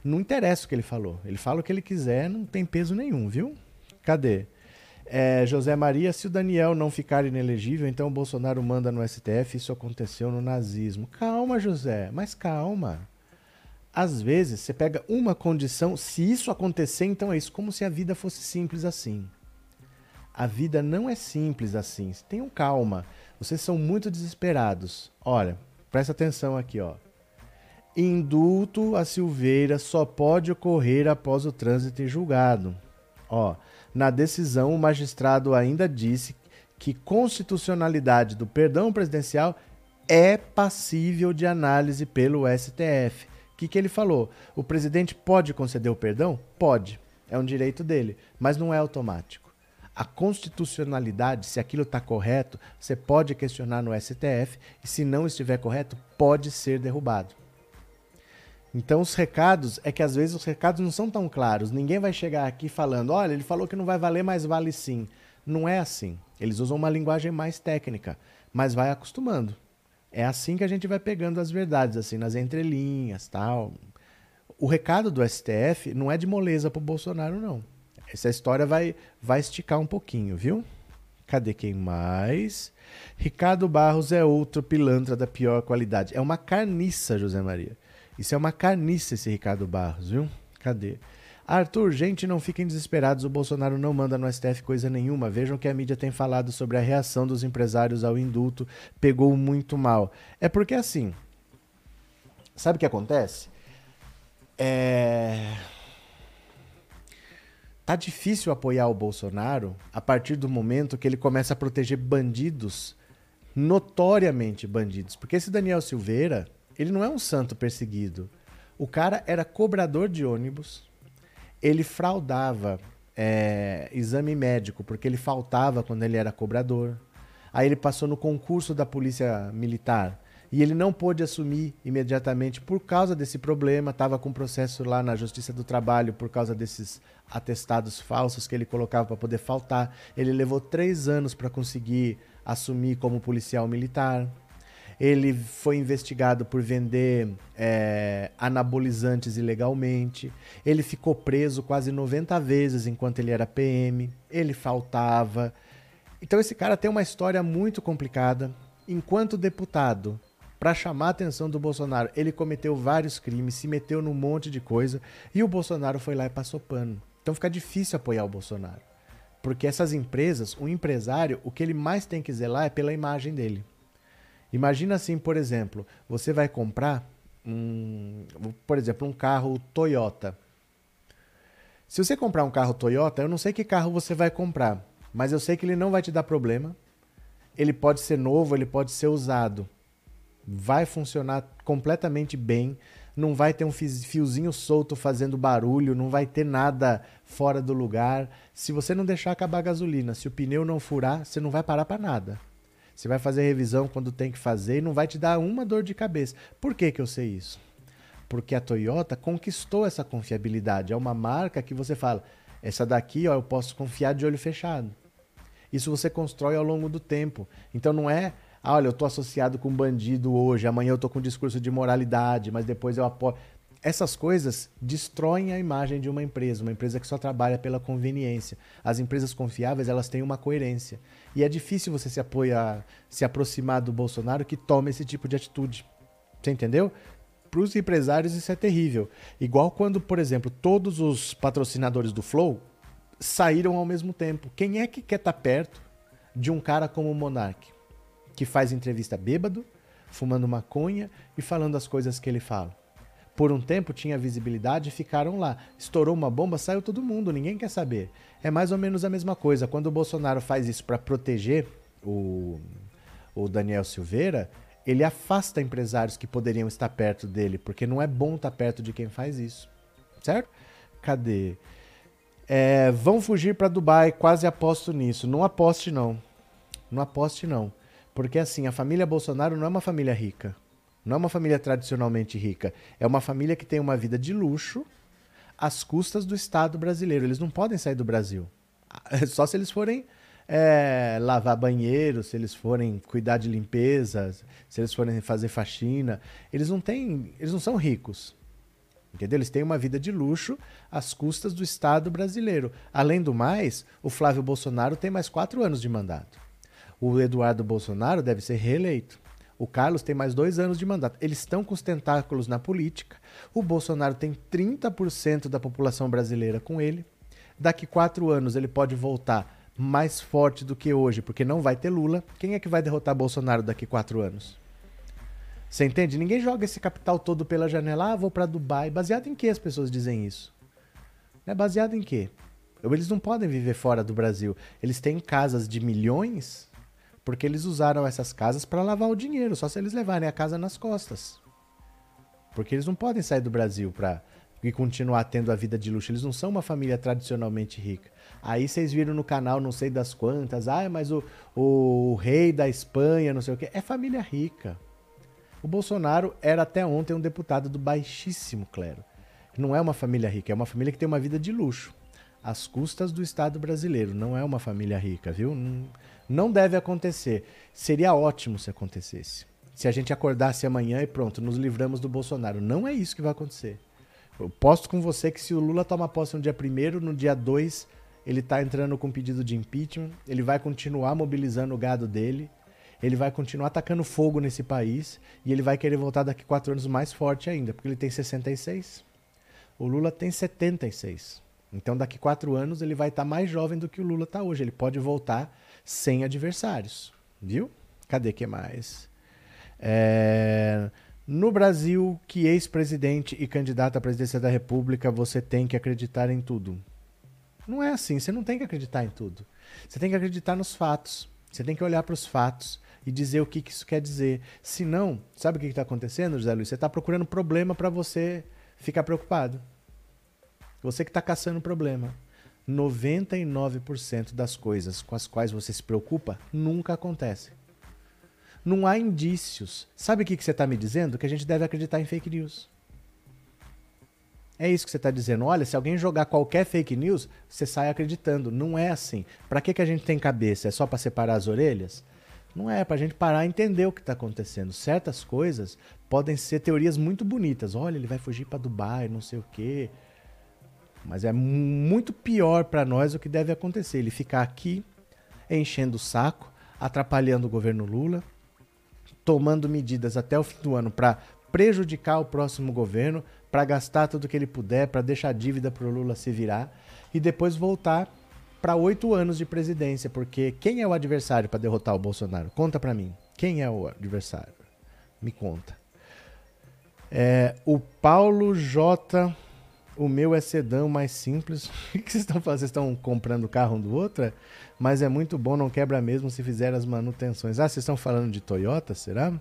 não interessa o que ele falou. Ele fala o que ele quiser, não tem peso nenhum, viu? Cadê? É, José Maria, se o Daniel não ficar inelegível, então o Bolsonaro manda no STF. Isso aconteceu no nazismo. Calma, José, mas calma. Às vezes você pega uma condição, se isso acontecer, então é isso, como se a vida fosse simples assim. A vida não é simples assim. Tenham calma. Vocês são muito desesperados. Olha, presta atenção aqui, ó. Indulto a Silveira só pode ocorrer após o trânsito em julgado. Ó, na decisão, o magistrado ainda disse que constitucionalidade do perdão presidencial é passível de análise pelo STF. O que, que ele falou? O presidente pode conceder o perdão? Pode. É um direito dele, mas não é automático. A constitucionalidade, se aquilo está correto, você pode questionar no STF e, se não estiver correto, pode ser derrubado. Então os recados é que às vezes os recados não são tão claros. Ninguém vai chegar aqui falando, olha, ele falou que não vai valer, mas vale sim. Não é assim. Eles usam uma linguagem mais técnica, mas vai acostumando. É assim que a gente vai pegando as verdades, assim, nas entrelinhas, tal. O recado do STF não é de moleza pro Bolsonaro, não. Essa história vai, vai esticar um pouquinho, viu? Cadê quem mais? Ricardo Barros é outro pilantra da pior qualidade. É uma carniça, José Maria. Isso é uma carniça esse Ricardo Barros, viu? Cadê? Arthur, gente, não fiquem desesperados, o Bolsonaro não manda no STF coisa nenhuma. Vejam que a mídia tem falado sobre a reação dos empresários ao indulto, pegou muito mal. É porque assim, sabe o que acontece? É... Tá difícil apoiar o Bolsonaro a partir do momento que ele começa a proteger bandidos, notoriamente bandidos. Porque esse Daniel Silveira, ele não é um santo perseguido. O cara era cobrador de ônibus, ele fraudava é, exame médico, porque ele faltava quando ele era cobrador. Aí ele passou no concurso da Polícia Militar e ele não pôde assumir imediatamente por causa desse problema. Estava com processo lá na Justiça do Trabalho por causa desses atestados falsos que ele colocava para poder faltar. Ele levou três anos para conseguir assumir como policial militar. Ele foi investigado por vender é, anabolizantes ilegalmente. Ele ficou preso quase 90 vezes enquanto ele era PM. Ele faltava. Então esse cara tem uma história muito complicada. Enquanto deputado, para chamar a atenção do Bolsonaro, ele cometeu vários crimes, se meteu num monte de coisa e o Bolsonaro foi lá e passou pano. Então fica difícil apoiar o Bolsonaro. Porque essas empresas, o empresário, o que ele mais tem que zelar é pela imagem dele. Imagina assim, por exemplo, você vai comprar um, por exemplo, um carro Toyota. Se você comprar um carro Toyota, eu não sei que carro você vai comprar, mas eu sei que ele não vai te dar problema. Ele pode ser novo, ele pode ser usado. Vai funcionar completamente bem. Não vai ter um fiozinho solto fazendo barulho, não vai ter nada fora do lugar. Se você não deixar acabar a gasolina, se o pneu não furar, você não vai parar para nada. Você vai fazer revisão quando tem que fazer e não vai te dar uma dor de cabeça. Por que, que eu sei isso? Porque a Toyota conquistou essa confiabilidade. É uma marca que você fala, essa daqui ó, eu posso confiar de olho fechado. Isso você constrói ao longo do tempo. Então não é, ah, olha, eu estou associado com bandido hoje, amanhã eu estou com um discurso de moralidade, mas depois eu apoio. Essas coisas destroem a imagem de uma empresa, uma empresa que só trabalha pela conveniência. As empresas confiáveis, elas têm uma coerência. E é difícil você se apoiar, se aproximar do Bolsonaro que toma esse tipo de atitude. Você entendeu? Para os empresários isso é terrível. Igual quando, por exemplo, todos os patrocinadores do Flow saíram ao mesmo tempo. Quem é que quer estar tá perto de um cara como o Monark, que faz entrevista bêbado, fumando maconha e falando as coisas que ele fala? Por um tempo tinha visibilidade e ficaram lá. Estourou uma bomba, saiu todo mundo, ninguém quer saber. É mais ou menos a mesma coisa. Quando o Bolsonaro faz isso para proteger o, o Daniel Silveira, ele afasta empresários que poderiam estar perto dele, porque não é bom estar perto de quem faz isso. Certo? Cadê? É, vão fugir para Dubai, quase aposto nisso. Não aposte, não. Não aposte, não. Porque assim, a família Bolsonaro não é uma família rica. Não é uma família tradicionalmente rica. É uma família que tem uma vida de luxo às custas do Estado brasileiro. Eles não podem sair do Brasil. (laughs) Só se eles forem é, lavar banheiro, se eles forem cuidar de limpeza, se eles forem fazer faxina. Eles não têm. Eles não são ricos. Entendeu? Eles têm uma vida de luxo às custas do Estado brasileiro. Além do mais, o Flávio Bolsonaro tem mais quatro anos de mandato. O Eduardo Bolsonaro deve ser reeleito. O Carlos tem mais dois anos de mandato. Eles estão com os tentáculos na política. O Bolsonaro tem 30% da população brasileira com ele. Daqui quatro anos ele pode voltar mais forte do que hoje, porque não vai ter Lula. Quem é que vai derrotar Bolsonaro daqui quatro anos? Você entende? Ninguém joga esse capital todo pela janela. Ah, vou para Dubai. Baseado em que as pessoas dizem isso? É baseado em quê? Eles não podem viver fora do Brasil. Eles têm casas de milhões porque eles usaram essas casas para lavar o dinheiro, só se eles levarem a casa nas costas. Porque eles não podem sair do Brasil para e continuar tendo a vida de luxo. Eles não são uma família tradicionalmente rica. Aí vocês viram no canal, não sei das quantas, ah, mas o, o, o rei da Espanha, não sei o quê. É família rica. O Bolsonaro era até ontem um deputado do baixíssimo clero. Não é uma família rica, é uma família que tem uma vida de luxo, às custas do Estado brasileiro. Não é uma família rica, viu? Não, não deve acontecer. Seria ótimo se acontecesse. Se a gente acordasse amanhã e pronto, nos livramos do Bolsonaro. Não é isso que vai acontecer. Eu posto com você que se o Lula toma posse no dia 1 no dia 2 ele está entrando com pedido de impeachment, ele vai continuar mobilizando o gado dele, ele vai continuar atacando fogo nesse país e ele vai querer voltar daqui quatro anos mais forte ainda, porque ele tem 66. O Lula tem 76. Então, daqui quatro anos, ele vai estar tá mais jovem do que o Lula está hoje. Ele pode voltar sem adversários. Viu? Cadê que mais? É... No Brasil, que ex-presidente e candidato à presidência da República, você tem que acreditar em tudo. Não é assim. Você não tem que acreditar em tudo. Você tem que acreditar nos fatos. Você tem que olhar para os fatos e dizer o que, que isso quer dizer. Se não, sabe o que está acontecendo, José Luiz? Você está procurando problema para você ficar preocupado. Você que está caçando problema. 99% das coisas com as quais você se preocupa nunca acontecem. Não há indícios. Sabe o que, que você está me dizendo? Que a gente deve acreditar em fake news. É isso que você está dizendo. Olha, se alguém jogar qualquer fake news, você sai acreditando. Não é assim. Para que, que a gente tem cabeça? É só para separar as orelhas? Não é, para a gente parar e entender o que está acontecendo. Certas coisas podem ser teorias muito bonitas. Olha, ele vai fugir para Dubai, não sei o quê. Mas é muito pior para nós o que deve acontecer. Ele ficar aqui enchendo o saco, atrapalhando o governo Lula, tomando medidas até o fim do ano para prejudicar o próximo governo, para gastar tudo que ele puder, para deixar a dívida para o Lula se virar e depois voltar para oito anos de presidência, porque quem é o adversário para derrotar o Bolsonaro? Conta para mim. Quem é o adversário? Me conta. É, o Paulo J. O meu é sedã mais simples. (laughs) o que vocês estão fazendo? Vocês estão comprando carro um do outro? É? Mas é muito bom, não quebra mesmo se fizer as manutenções. Ah, vocês estão falando de Toyota, será?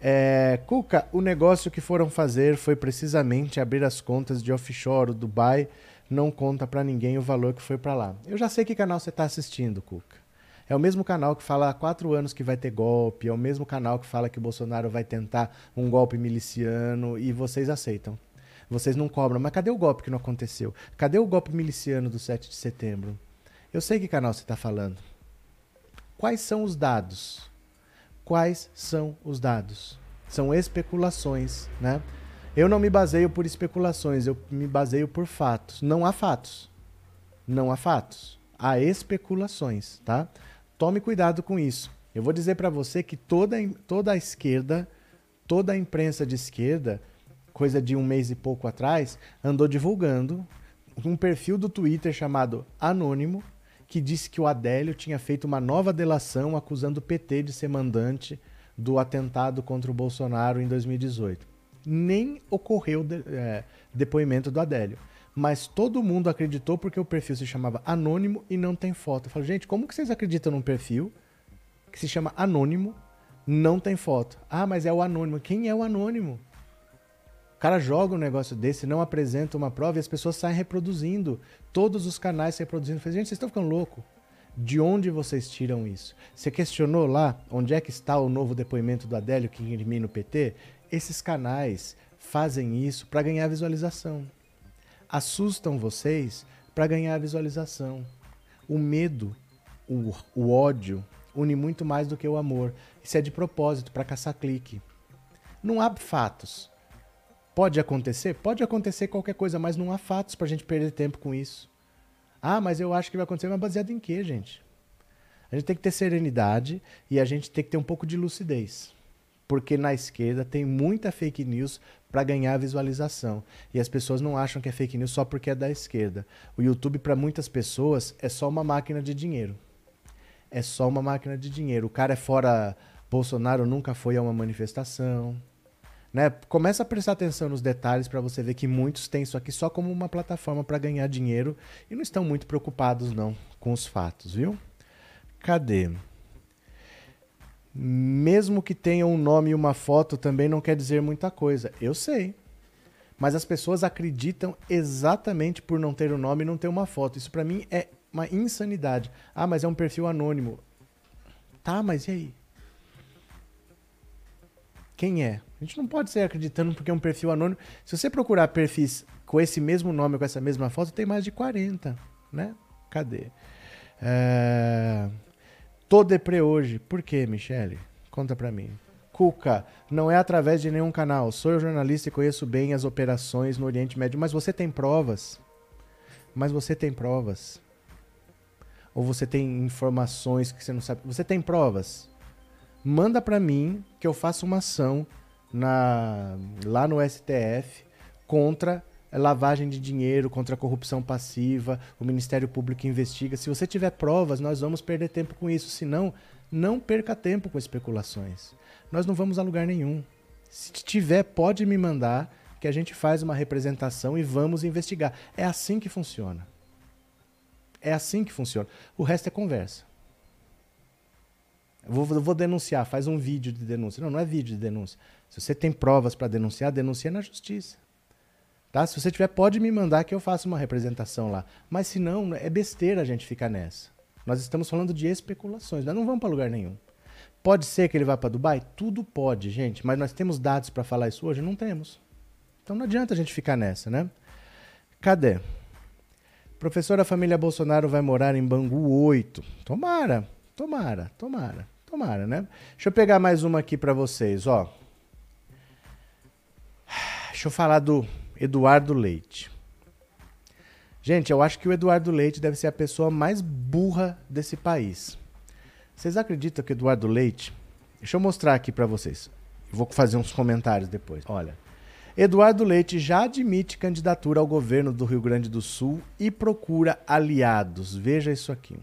É, Cuca, o negócio que foram fazer foi precisamente abrir as contas de offshore, o Dubai não conta para ninguém o valor que foi para lá. Eu já sei que canal você está assistindo, Cuca. É o mesmo canal que fala há quatro anos que vai ter golpe, é o mesmo canal que fala que o Bolsonaro vai tentar um golpe miliciano e vocês aceitam. Vocês não cobram. Mas cadê o golpe que não aconteceu? Cadê o golpe miliciano do 7 de setembro? Eu sei que canal você está falando. Quais são os dados? Quais são os dados? São especulações, né? Eu não me baseio por especulações, eu me baseio por fatos. Não há fatos. Não há fatos. Há especulações, tá? Tome cuidado com isso. Eu vou dizer para você que toda, toda a esquerda, toda a imprensa de esquerda, coisa de um mês e pouco atrás, andou divulgando um perfil do Twitter chamado Anônimo, que disse que o Adélio tinha feito uma nova delação acusando o PT de ser mandante do atentado contra o Bolsonaro em 2018. Nem ocorreu de, é, depoimento do Adélio. Mas todo mundo acreditou porque o perfil se chamava Anônimo e não tem foto. Eu falo, gente, como que vocês acreditam num perfil que se chama Anônimo, não tem foto? Ah, mas é o Anônimo. Quem é o Anônimo? Cara joga um negócio desse, não apresenta uma prova e as pessoas saem reproduzindo. Todos os canais reproduzindo. Falei, gente, vocês estão ficando louco. De onde vocês tiram isso? Você questionou lá onde é que está o novo depoimento do Adélio que elimina o PT? Esses canais fazem isso para ganhar visualização. Assustam vocês para ganhar visualização. O medo, o, o ódio, une muito mais do que o amor. Isso é de propósito, para caçar clique. Não há fatos. Pode acontecer? Pode acontecer qualquer coisa, mas não há fatos para a gente perder tempo com isso. Ah, mas eu acho que vai acontecer, mas baseado em quê, gente? A gente tem que ter serenidade e a gente tem que ter um pouco de lucidez. Porque na esquerda tem muita fake news para ganhar visualização. E as pessoas não acham que é fake news só porque é da esquerda. O YouTube, para muitas pessoas, é só uma máquina de dinheiro. É só uma máquina de dinheiro. O cara é fora. Bolsonaro nunca foi a uma manifestação. Né? Começa a prestar atenção nos detalhes para você ver que muitos têm isso aqui só como uma plataforma para ganhar dinheiro e não estão muito preocupados não com os fatos, viu? Cadê? Mesmo que tenha um nome e uma foto também não quer dizer muita coisa. Eu sei. Mas as pessoas acreditam exatamente por não ter o um nome e não ter uma foto. Isso para mim é uma insanidade. Ah, mas é um perfil anônimo. Tá, mas e aí? Quem é? A gente não pode ser acreditando porque é um perfil anônimo. Se você procurar perfis com esse mesmo nome, com essa mesma foto, tem mais de 40, né? Cadê? É... Tô deprê hoje. Por quê, Michele? Conta pra mim. Cuca, não é através de nenhum canal. Sou jornalista e conheço bem as operações no Oriente Médio, mas você tem provas. Mas você tem provas. Ou você tem informações que você não sabe. Você tem provas manda para mim que eu faça uma ação na, lá no STF contra lavagem de dinheiro, contra corrupção passiva, o Ministério Público investiga. Se você tiver provas, nós vamos perder tempo com isso. Se não, não perca tempo com especulações. Nós não vamos a lugar nenhum. Se tiver, pode me mandar que a gente faz uma representação e vamos investigar. É assim que funciona. É assim que funciona. O resto é conversa. Vou, vou denunciar, faz um vídeo de denúncia. Não, não é vídeo de denúncia. Se você tem provas para denunciar, denuncia na justiça. Tá? Se você tiver, pode me mandar que eu faça uma representação lá. Mas se não, é besteira a gente ficar nessa. Nós estamos falando de especulações, nós não vamos para lugar nenhum. Pode ser que ele vá para Dubai? Tudo pode, gente. Mas nós temos dados para falar isso hoje? Não temos. Então não adianta a gente ficar nessa, né? Cadê? Professora família Bolsonaro vai morar em Bangu 8. Tomara, tomara, tomara. Tomara, né? Deixa eu pegar mais uma aqui para vocês, ó. Deixa eu falar do Eduardo Leite. Gente, eu acho que o Eduardo Leite deve ser a pessoa mais burra desse país. Vocês acreditam que Eduardo Leite. Deixa eu mostrar aqui para vocês. Vou fazer uns comentários depois. Olha. Eduardo Leite já admite candidatura ao governo do Rio Grande do Sul e procura aliados. Veja isso aqui.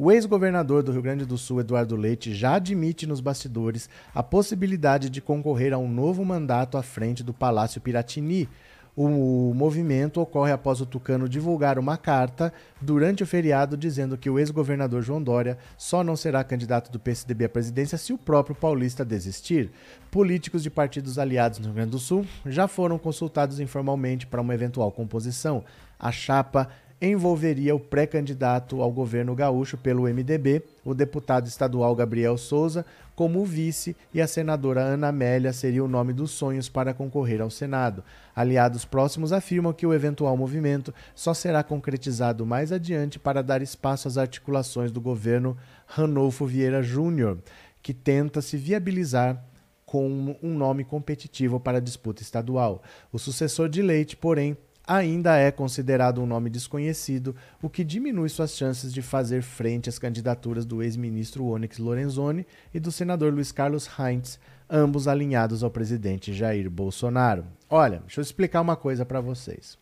O ex-governador do Rio Grande do Sul, Eduardo Leite, já admite nos bastidores a possibilidade de concorrer a um novo mandato à frente do Palácio Piratini. O movimento ocorre após o Tucano divulgar uma carta durante o feriado dizendo que o ex-governador João Dória só não será candidato do PSDB à presidência se o próprio paulista desistir. Políticos de partidos aliados no Rio Grande do Sul já foram consultados informalmente para uma eventual composição. A chapa envolveria o pré-candidato ao governo gaúcho pelo MDB, o deputado estadual Gabriel Souza, como vice, e a senadora Ana Amélia seria o nome dos sonhos para concorrer ao Senado. Aliados próximos afirmam que o eventual movimento só será concretizado mais adiante para dar espaço às articulações do governo Ranolfo Vieira Júnior, que tenta se viabilizar com um nome competitivo para a disputa estadual. O sucessor de Leite, porém, ainda é considerado um nome desconhecido, o que diminui suas chances de fazer frente às candidaturas do ex-ministro Onyx Lorenzoni e do senador Luiz Carlos Heinz, ambos alinhados ao presidente Jair Bolsonaro. Olha, deixa eu explicar uma coisa para vocês.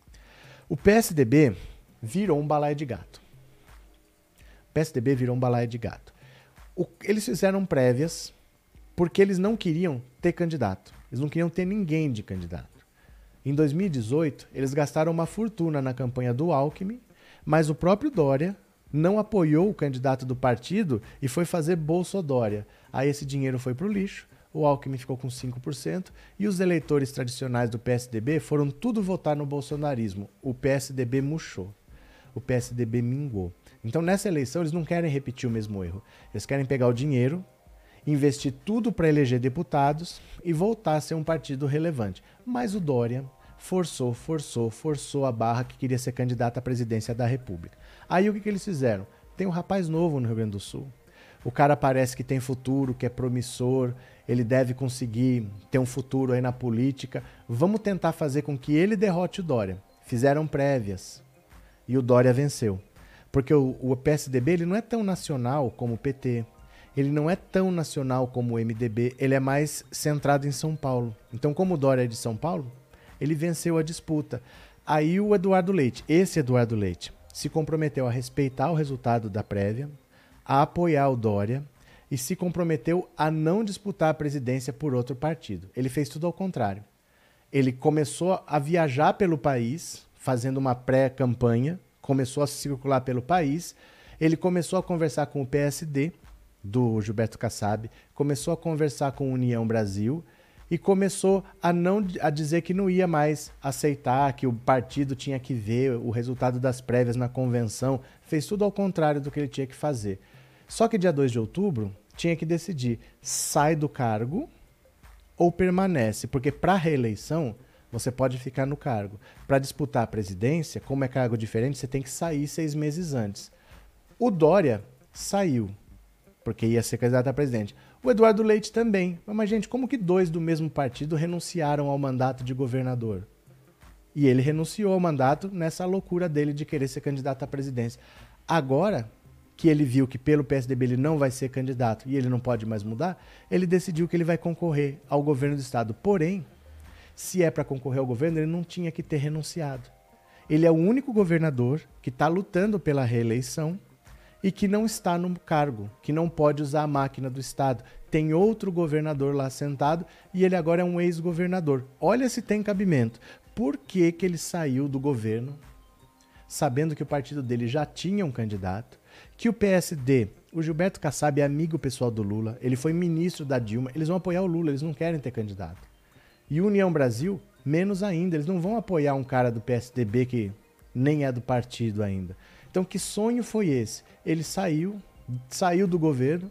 O PSDB virou um balaio de gato. O PSDB virou um balaio de gato. O, eles fizeram prévias porque eles não queriam ter candidato. Eles não queriam ter ninguém de candidato. Em 2018, eles gastaram uma fortuna na campanha do Alckmin, mas o próprio Dória não apoiou o candidato do partido e foi fazer Bolsodória. Aí esse dinheiro foi para o lixo, o Alckmin ficou com 5% e os eleitores tradicionais do PSDB foram tudo votar no bolsonarismo. O PSDB murchou. O PSDB mingou. Então nessa eleição eles não querem repetir o mesmo erro. Eles querem pegar o dinheiro, investir tudo para eleger deputados e voltar a ser um partido relevante. Mas o Dória forçou, forçou, forçou a barra que queria ser candidato à presidência da República. Aí o que, que eles fizeram? Tem um rapaz novo no Rio Grande do Sul. O cara parece que tem futuro, que é promissor, ele deve conseguir ter um futuro aí na política. Vamos tentar fazer com que ele derrote o Dória. Fizeram prévias e o Dória venceu. Porque o, o PSDB ele não é tão nacional como o PT, ele não é tão nacional como o MDB, ele é mais centrado em São Paulo. Então, como o Dória é de São Paulo, ele venceu a disputa. Aí o Eduardo Leite, esse Eduardo Leite, se comprometeu a respeitar o resultado da prévia, a apoiar o Dória e se comprometeu a não disputar a presidência por outro partido. Ele fez tudo ao contrário. Ele começou a viajar pelo país, fazendo uma pré-campanha, começou a circular pelo país, ele começou a conversar com o PSD, do Gilberto Kassab, começou a conversar com a União Brasil e começou a não a dizer que não ia mais aceitar que o partido tinha que ver o resultado das prévias na convenção, fez tudo ao contrário do que ele tinha que fazer. Só que dia 2 de outubro tinha que decidir sai do cargo ou permanece, porque para reeleição você pode ficar no cargo. Para disputar a presidência, como é cargo diferente, você tem que sair seis meses antes. O Dória saiu, porque ia ser candidato a presidente. O Eduardo Leite também. Mas, gente, como que dois do mesmo partido renunciaram ao mandato de governador? E ele renunciou ao mandato nessa loucura dele de querer ser candidato à presidência. Agora que ele viu que pelo PSDB ele não vai ser candidato e ele não pode mais mudar, ele decidiu que ele vai concorrer ao governo do estado. Porém, se é para concorrer ao governo, ele não tinha que ter renunciado. Ele é o único governador que está lutando pela reeleição e que não está no cargo, que não pode usar a máquina do Estado. Tem outro governador lá sentado e ele agora é um ex-governador. Olha se tem cabimento. Por que, que ele saiu do governo, sabendo que o partido dele já tinha um candidato, que o PSD, o Gilberto Kassab é amigo pessoal do Lula, ele foi ministro da Dilma, eles vão apoiar o Lula, eles não querem ter candidato. E União Brasil, menos ainda, eles não vão apoiar um cara do PSDB que nem é do partido ainda. Então, que sonho foi esse? Ele saiu, saiu do governo,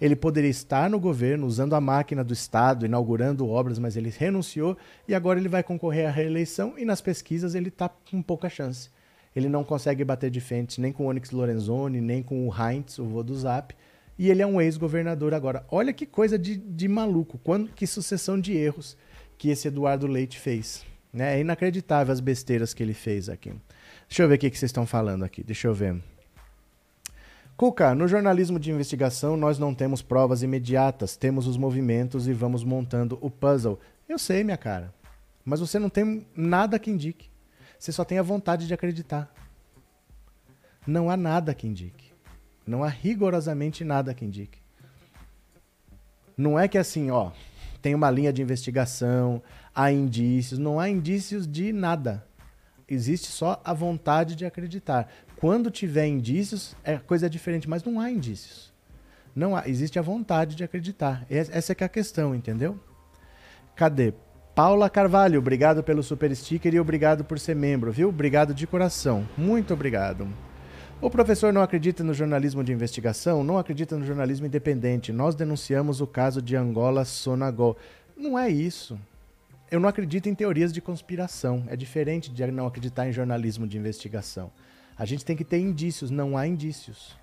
ele poderia estar no governo usando a máquina do Estado, inaugurando obras, mas ele renunciou e agora ele vai concorrer à reeleição e nas pesquisas ele está com pouca chance. Ele não consegue bater de frente nem com o Onyx Lorenzoni, nem com o Heinz, o vô do Zap. E ele é um ex-governador agora. Olha que coisa de, de maluco, quando, que sucessão de erros que esse Eduardo Leite fez. Né? É inacreditável as besteiras que ele fez aqui. Deixa eu ver o que, que vocês estão falando aqui. Deixa eu ver. Cuca, no jornalismo de investigação nós não temos provas imediatas, temos os movimentos e vamos montando o puzzle. Eu sei, minha cara. Mas você não tem nada que indique. Você só tem a vontade de acreditar. Não há nada que indique. Não há rigorosamente nada que indique. Não é que assim, ó, tem uma linha de investigação, há indícios. Não há indícios de nada existe só a vontade de acreditar. Quando tiver indícios, é coisa diferente, mas não há indícios. Não há, existe a vontade de acreditar. Essa é que é a questão, entendeu? Cadê? Paula Carvalho, obrigado pelo super sticker e obrigado por ser membro, viu? Obrigado de coração. Muito obrigado. O professor não acredita no jornalismo de investigação? Não acredita no jornalismo independente. Nós denunciamos o caso de Angola Sonagol. Não é isso eu não acredito em teorias de conspiração. É diferente de não acreditar em jornalismo de investigação. A gente tem que ter indícios. Não há indícios.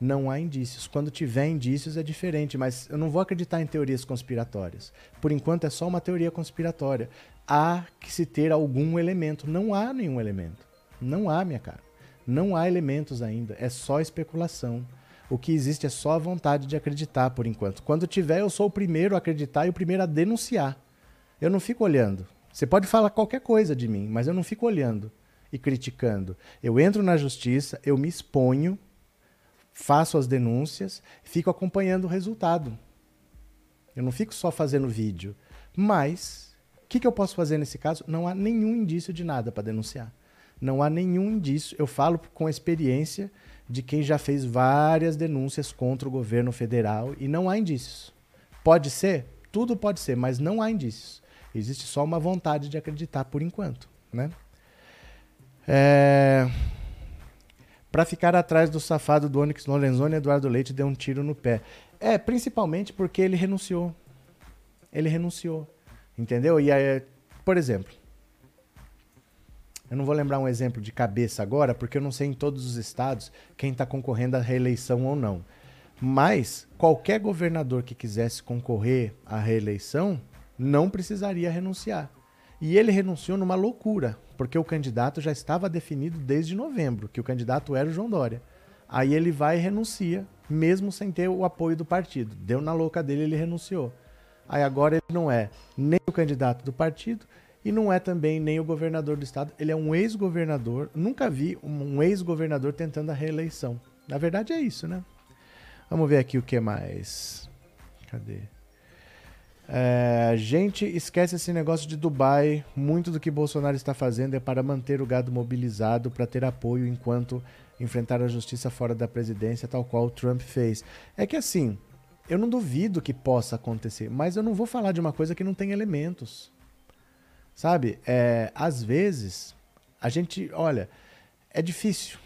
Não há indícios. Quando tiver indícios é diferente, mas eu não vou acreditar em teorias conspiratórias. Por enquanto é só uma teoria conspiratória. Há que se ter algum elemento. Não há nenhum elemento. Não há, minha cara. Não há elementos ainda. É só especulação. O que existe é só a vontade de acreditar por enquanto. Quando tiver, eu sou o primeiro a acreditar e o primeiro a denunciar. Eu não fico olhando. Você pode falar qualquer coisa de mim, mas eu não fico olhando. e criticando. Eu entro na justiça, eu me exponho, faço as denúncias, fico acompanhando o resultado. Eu não fico só fazendo vídeo. Mas, o que, que eu posso fazer nesse caso? Não há nenhum indício de nada para denunciar. Não há nenhum indício. Eu falo com experiência de quem já fez várias denúncias contra o governo federal e não há indícios. Pode ser? Tudo pode ser, mas não há indícios. Existe só uma vontade de acreditar por enquanto, né? É... Para ficar atrás do safado do Onyx Lorenzoni, Eduardo Leite deu um tiro no pé. É, principalmente porque ele renunciou. Ele renunciou. Entendeu? E aí, por exemplo, eu não vou lembrar um exemplo de cabeça agora, porque eu não sei em todos os estados quem está concorrendo à reeleição ou não. Mas qualquer governador que quisesse concorrer à reeleição não precisaria renunciar. E ele renunciou numa loucura, porque o candidato já estava definido desde novembro, que o candidato era o João Dória. Aí ele vai e renuncia, mesmo sem ter o apoio do partido. Deu na louca dele, ele renunciou. Aí agora ele não é nem o candidato do partido e não é também nem o governador do estado. Ele é um ex-governador. Nunca vi um ex-governador tentando a reeleição. Na verdade é isso, né? Vamos ver aqui o que mais. Cadê? É, gente, esquece esse negócio de Dubai. Muito do que Bolsonaro está fazendo é para manter o gado mobilizado, para ter apoio enquanto enfrentar a justiça fora da presidência, tal qual o Trump fez. É que assim, eu não duvido que possa acontecer, mas eu não vou falar de uma coisa que não tem elementos. Sabe? É, às vezes, a gente. Olha, é difícil.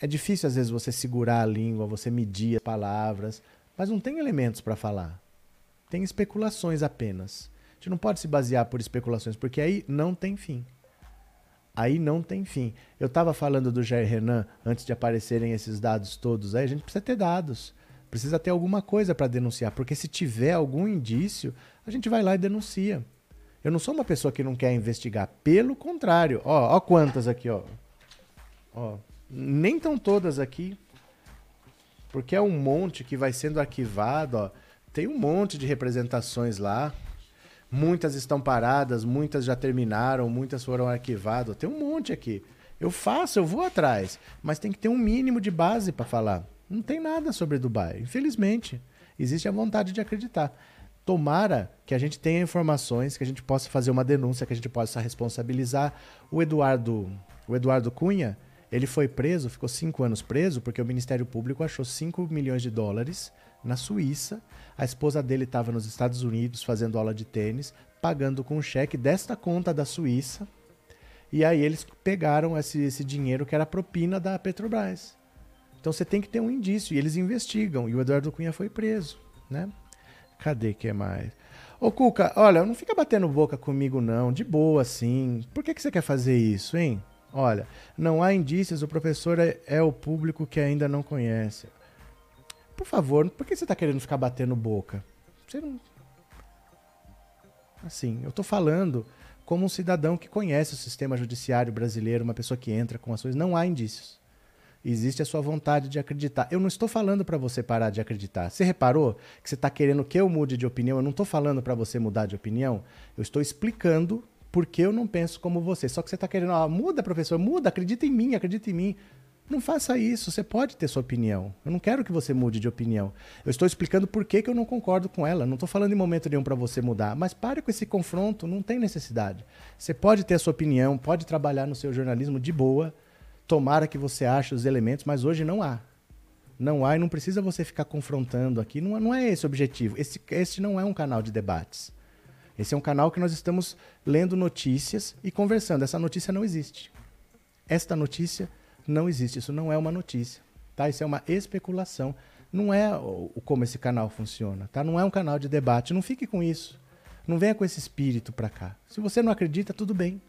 É difícil, às vezes, você segurar a língua, você medir as palavras, mas não tem elementos para falar. Tem especulações apenas. A gente não pode se basear por especulações, porque aí não tem fim. Aí não tem fim. Eu estava falando do Jair Renan antes de aparecerem esses dados todos aí. A gente precisa ter dados. Precisa ter alguma coisa para denunciar, porque se tiver algum indício, a gente vai lá e denuncia. Eu não sou uma pessoa que não quer investigar. Pelo contrário. Ó, ó quantas aqui, ó. Ó, nem estão todas aqui, porque é um monte que vai sendo arquivado. Ó. Tem um monte de representações lá. Muitas estão paradas, muitas já terminaram, muitas foram arquivadas. Tem um monte aqui. Eu faço, eu vou atrás, mas tem que ter um mínimo de base para falar. Não tem nada sobre Dubai, infelizmente. Existe a vontade de acreditar. Tomara que a gente tenha informações, que a gente possa fazer uma denúncia, que a gente possa responsabilizar. O Eduardo, o Eduardo Cunha, ele foi preso, ficou cinco anos preso, porque o Ministério Público achou 5 milhões de dólares na Suíça. A esposa dele estava nos Estados Unidos fazendo aula de tênis, pagando com um cheque desta conta da Suíça. E aí eles pegaram esse, esse dinheiro que era propina da Petrobras. Então você tem que ter um indício. E eles investigam. E o Eduardo Cunha foi preso, né? Cadê que é mais? Ô Cuca, olha, não fica batendo boca comigo não, de boa assim. Por que, que você quer fazer isso, hein? Olha, não há indícios, o professor é, é o público que ainda não conhece. Por favor, por que você está querendo ficar batendo boca? Você não. Assim, eu estou falando como um cidadão que conhece o sistema judiciário brasileiro, uma pessoa que entra com ações. Não há indícios. Existe a sua vontade de acreditar. Eu não estou falando para você parar de acreditar. Você reparou que você está querendo que eu mude de opinião? Eu não estou falando para você mudar de opinião. Eu estou explicando por que eu não penso como você. Só que você está querendo, ah, muda, professor, muda, acredita em mim, acredita em mim. Não faça isso, você pode ter sua opinião. Eu não quero que você mude de opinião. Eu estou explicando por que, que eu não concordo com ela. Não estou falando em momento nenhum para você mudar, mas pare com esse confronto, não tem necessidade. Você pode ter a sua opinião, pode trabalhar no seu jornalismo de boa, Tomara que você ache os elementos, mas hoje não há. Não há e não precisa você ficar confrontando aqui. Não, não é esse o objetivo. Esse, esse não é um canal de debates. Esse é um canal que nós estamos lendo notícias e conversando. Essa notícia não existe. Esta notícia não existe. Isso não é uma notícia. Tá? Isso é uma especulação. Não é o, como esse canal funciona. Tá? Não é um canal de debate. Não fique com isso. Não venha com esse espírito para cá. Se você não acredita, tudo bem.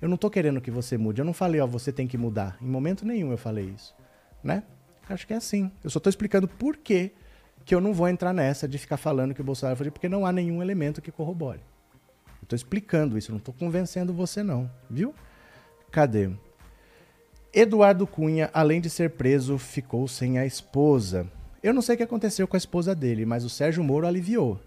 Eu não tô querendo que você mude. Eu não falei, ó, você tem que mudar. Em momento nenhum eu falei isso. Né? Acho que é assim. Eu só tô explicando por que, que eu não vou entrar nessa de ficar falando que o Bolsonaro foi porque não há nenhum elemento que corrobore. Eu tô explicando isso, não tô convencendo você não, viu? Cadê? Eduardo Cunha, além de ser preso, ficou sem a esposa. Eu não sei o que aconteceu com a esposa dele, mas o Sérgio Moro aliviou.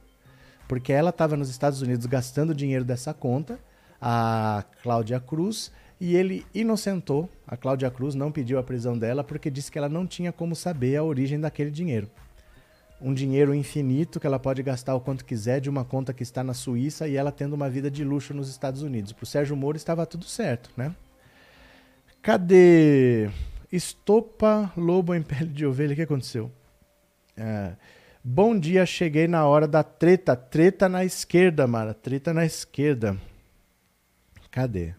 Porque ela estava nos Estados Unidos gastando dinheiro dessa conta a Cláudia Cruz e ele inocentou a Cláudia Cruz, não pediu a prisão dela porque disse que ela não tinha como saber a origem daquele dinheiro. Um dinheiro infinito que ela pode gastar o quanto quiser de uma conta que está na Suíça e ela tendo uma vida de luxo nos Estados Unidos. Para o Sérgio Moro estava tudo certo, né? Cadê? Estopa lobo em pele de ovelha, o que aconteceu? É, bom dia, cheguei na hora da treta. Treta na esquerda, Mara. Treta na esquerda. Cadê?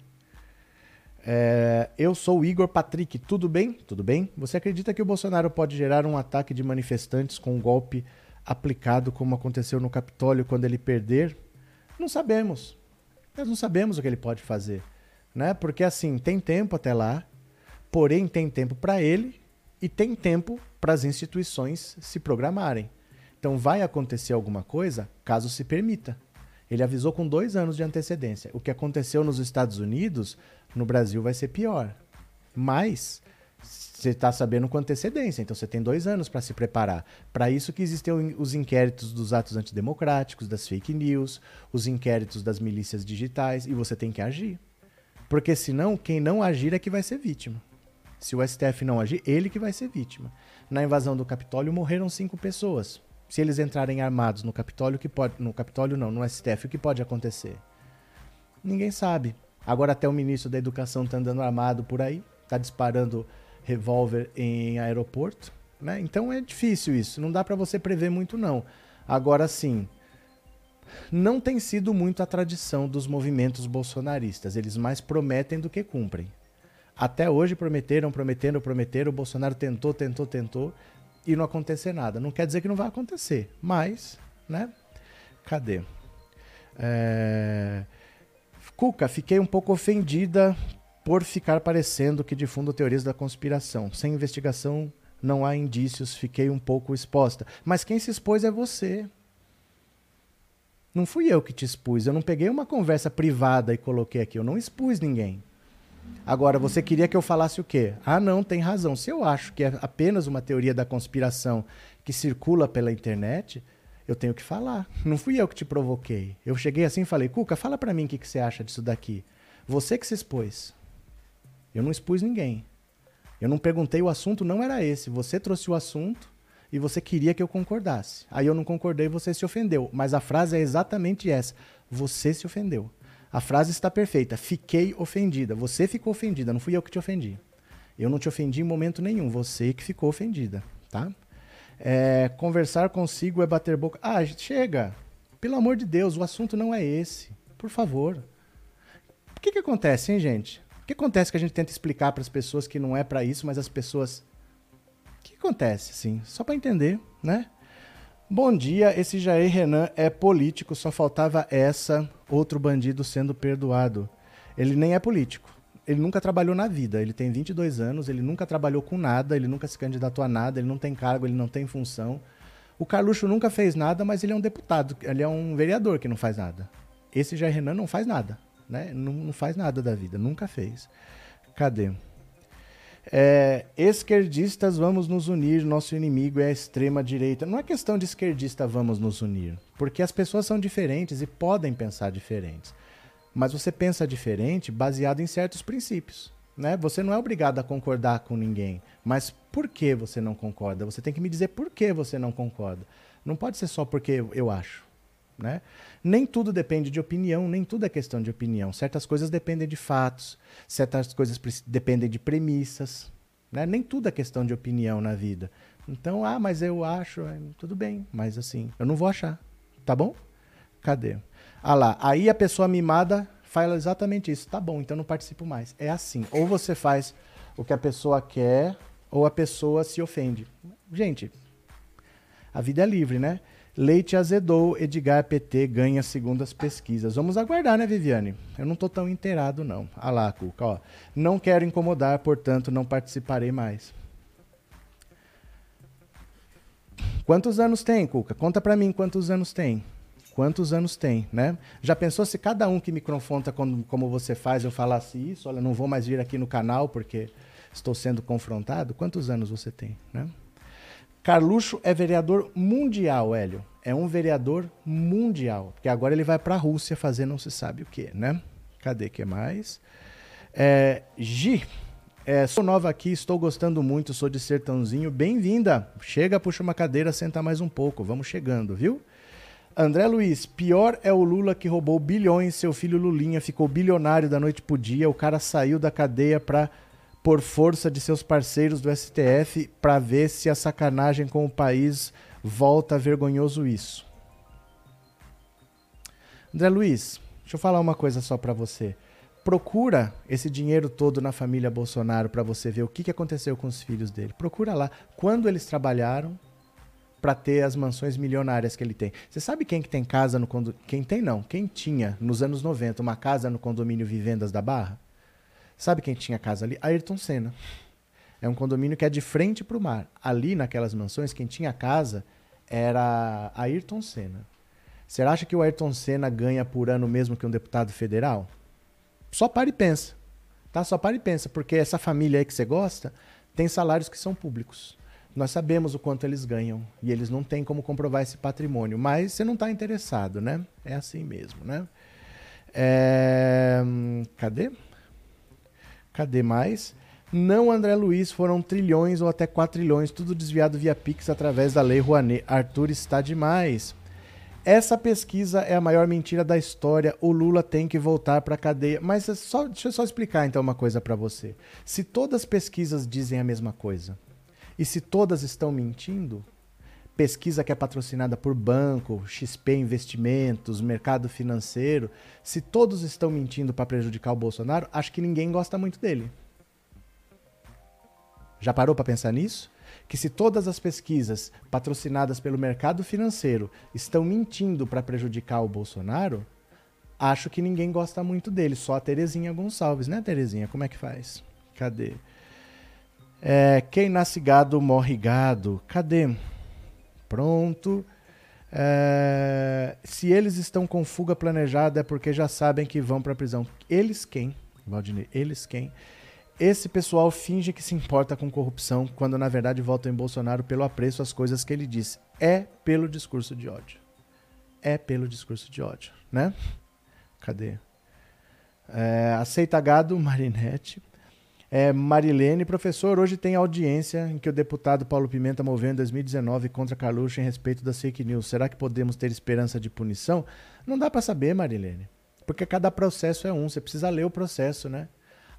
É, eu sou o Igor Patrick, tudo bem? Tudo bem? Você acredita que o Bolsonaro pode gerar um ataque de manifestantes com um golpe aplicado como aconteceu no Capitólio quando ele perder? Não sabemos. Nós não sabemos o que ele pode fazer, né? Porque assim, tem tempo até lá, porém tem tempo para ele e tem tempo para as instituições se programarem. Então vai acontecer alguma coisa caso se permita. Ele avisou com dois anos de antecedência. O que aconteceu nos Estados Unidos no Brasil vai ser pior. Mas você está sabendo com antecedência, então você tem dois anos para se preparar. Para isso que existem os inquéritos dos atos antidemocráticos, das fake news, os inquéritos das milícias digitais, e você tem que agir. Porque senão, quem não agir é que vai ser vítima. Se o STF não agir, ele que vai ser vítima. Na invasão do Capitólio morreram cinco pessoas. Se eles entrarem armados no Capitólio, que pode, no Capitólio não, no STF, o que pode acontecer? Ninguém sabe. Agora até o ministro da Educação está andando armado por aí, está disparando revólver em aeroporto. Né? Então é difícil isso, não dá para você prever muito não. Agora sim, não tem sido muito a tradição dos movimentos bolsonaristas. Eles mais prometem do que cumprem. Até hoje prometeram, prometeram, prometeram. O Bolsonaro tentou, tentou, tentou e não acontecer nada. Não quer dizer que não vai acontecer, mas, né? Cadê? É... Cuca, fiquei um pouco ofendida por ficar parecendo que difundo teorias da conspiração. Sem investigação não há indícios, fiquei um pouco exposta. Mas quem se expôs é você. Não fui eu que te expus. Eu não peguei uma conversa privada e coloquei aqui. Eu não expus ninguém. Agora, você queria que eu falasse o quê? Ah, não, tem razão. Se eu acho que é apenas uma teoria da conspiração que circula pela internet, eu tenho que falar. Não fui eu que te provoquei. Eu cheguei assim e falei, Cuca, fala para mim o que, que você acha disso daqui. Você que se expôs. Eu não expus ninguém. Eu não perguntei, o assunto não era esse. Você trouxe o assunto e você queria que eu concordasse. Aí eu não concordei e você se ofendeu. Mas a frase é exatamente essa. Você se ofendeu. A frase está perfeita. Fiquei ofendida. Você ficou ofendida, não fui eu que te ofendi. Eu não te ofendi em momento nenhum. Você que ficou ofendida, tá? É, conversar consigo é bater boca. Ah, chega! Pelo amor de Deus, o assunto não é esse. Por favor. O que, que acontece, hein, gente? O que acontece que a gente tenta explicar para as pessoas que não é para isso, mas as pessoas. O que acontece, assim? Só para entender, né? Bom dia, esse Jair Renan é político, só faltava essa, outro bandido sendo perdoado. Ele nem é político ele nunca trabalhou na vida. Ele tem 22 anos, ele nunca trabalhou com nada, ele nunca se candidatou a nada, ele não tem cargo, ele não tem função. O Carluxo nunca fez nada, mas ele é um deputado, ele é um vereador que não faz nada. Esse Jair Renan não faz nada, né? Não, não faz nada da vida, nunca fez. Cadê? É, esquerdistas, vamos nos unir, nosso inimigo é a extrema-direita. Não é questão de esquerdista, vamos nos unir, porque as pessoas são diferentes e podem pensar diferentes mas você pensa diferente baseado em certos princípios. Né? Você não é obrigado a concordar com ninguém, mas por que você não concorda? Você tem que me dizer por que você não concorda. Não pode ser só porque eu acho. Né? Nem tudo depende de opinião, nem tudo é questão de opinião. Certas coisas dependem de fatos, certas coisas dependem de premissas. Né? Nem tudo é questão de opinião na vida. Então, ah, mas eu acho, é, tudo bem, mas assim, eu não vou achar. Tá bom? Cadê? Ah lá, aí a pessoa mimada fala exatamente isso. Tá bom, então não participo mais. É assim. Ou você faz o que a pessoa quer, ou a pessoa se ofende. Gente, a vida é livre, né? Leite azedou, Edgar PT ganha segundo as pesquisas. Vamos aguardar, né, Viviane? Eu não tô tão inteirado, não. Ah lá, Cuca, ó. Não quero incomodar, portanto, não participarei mais. Quantos anos tem, Cuca? Conta pra mim quantos anos tem quantos anos tem, né? Já pensou se cada um que me confronta como você faz, eu falasse isso, olha, não vou mais vir aqui no canal porque estou sendo confrontado? Quantos anos você tem, né? Carluxo é vereador mundial, Hélio. É um vereador mundial. Porque agora ele vai para a Rússia fazer não se sabe o quê, né? Cadê que mais? É, Gi, é, sou nova aqui, estou gostando muito, sou de Sertãozinho. Bem-vinda. Chega, puxa uma cadeira, senta mais um pouco. Vamos chegando, viu? André Luiz, pior é o Lula que roubou bilhões, seu filho Lulinha ficou bilionário da noite pro dia, o cara saiu da cadeia pra, por força de seus parceiros do STF para ver se a sacanagem com o país volta vergonhoso isso. André Luiz, deixa eu falar uma coisa só para você. Procura esse dinheiro todo na família Bolsonaro para você ver o que, que aconteceu com os filhos dele. Procura lá quando eles trabalharam para ter as mansões milionárias que ele tem. Você sabe quem que tem casa no condomínio? Quem tem não, quem tinha nos anos 90 uma casa no condomínio Vivendas da Barra? Sabe quem tinha casa ali? Ayrton Senna. É um condomínio que é de frente para o mar. Ali naquelas mansões, quem tinha casa era Ayrton Senna. Você acha que o Ayrton Senna ganha por ano mesmo que um deputado federal? Só para e pensa. Tá? Só para e pensa, porque essa família aí que você gosta tem salários que são públicos. Nós sabemos o quanto eles ganham e eles não têm como comprovar esse patrimônio, mas você não está interessado, né? É assim mesmo, né? É... Cadê? Cadê mais? Não, André Luiz, foram trilhões ou até quatrilhões, tudo desviado via Pix através da Lei Rouanet. Arthur está demais. Essa pesquisa é a maior mentira da história. O Lula tem que voltar para a cadeia. Mas é só, deixa eu só explicar então uma coisa para você. Se todas as pesquisas dizem a mesma coisa, e se todas estão mentindo, pesquisa que é patrocinada por banco, XP Investimentos, mercado financeiro, se todos estão mentindo para prejudicar o Bolsonaro, acho que ninguém gosta muito dele. Já parou para pensar nisso? Que se todas as pesquisas patrocinadas pelo mercado financeiro estão mentindo para prejudicar o Bolsonaro, acho que ninguém gosta muito dele, só a Terezinha Gonçalves, né, Terezinha? Como é que faz? Cadê? É, quem nasce gado morre gado. Cadê? Pronto. É, se eles estão com fuga planejada é porque já sabem que vão para a prisão. Eles quem? Valdinei, eles quem? Esse pessoal finge que se importa com corrupção quando na verdade votam em Bolsonaro pelo apreço às coisas que ele diz. É pelo discurso de ódio. É pelo discurso de ódio, né? Cadê? É, aceita gado, (laughs) Marinette. É, Marilene, professor, hoje tem audiência em que o deputado Paulo Pimenta moveu em 2019 contra Carluxo em respeito das fake news. Será que podemos ter esperança de punição? Não dá para saber, Marilene. Porque cada processo é um, você precisa ler o processo, né?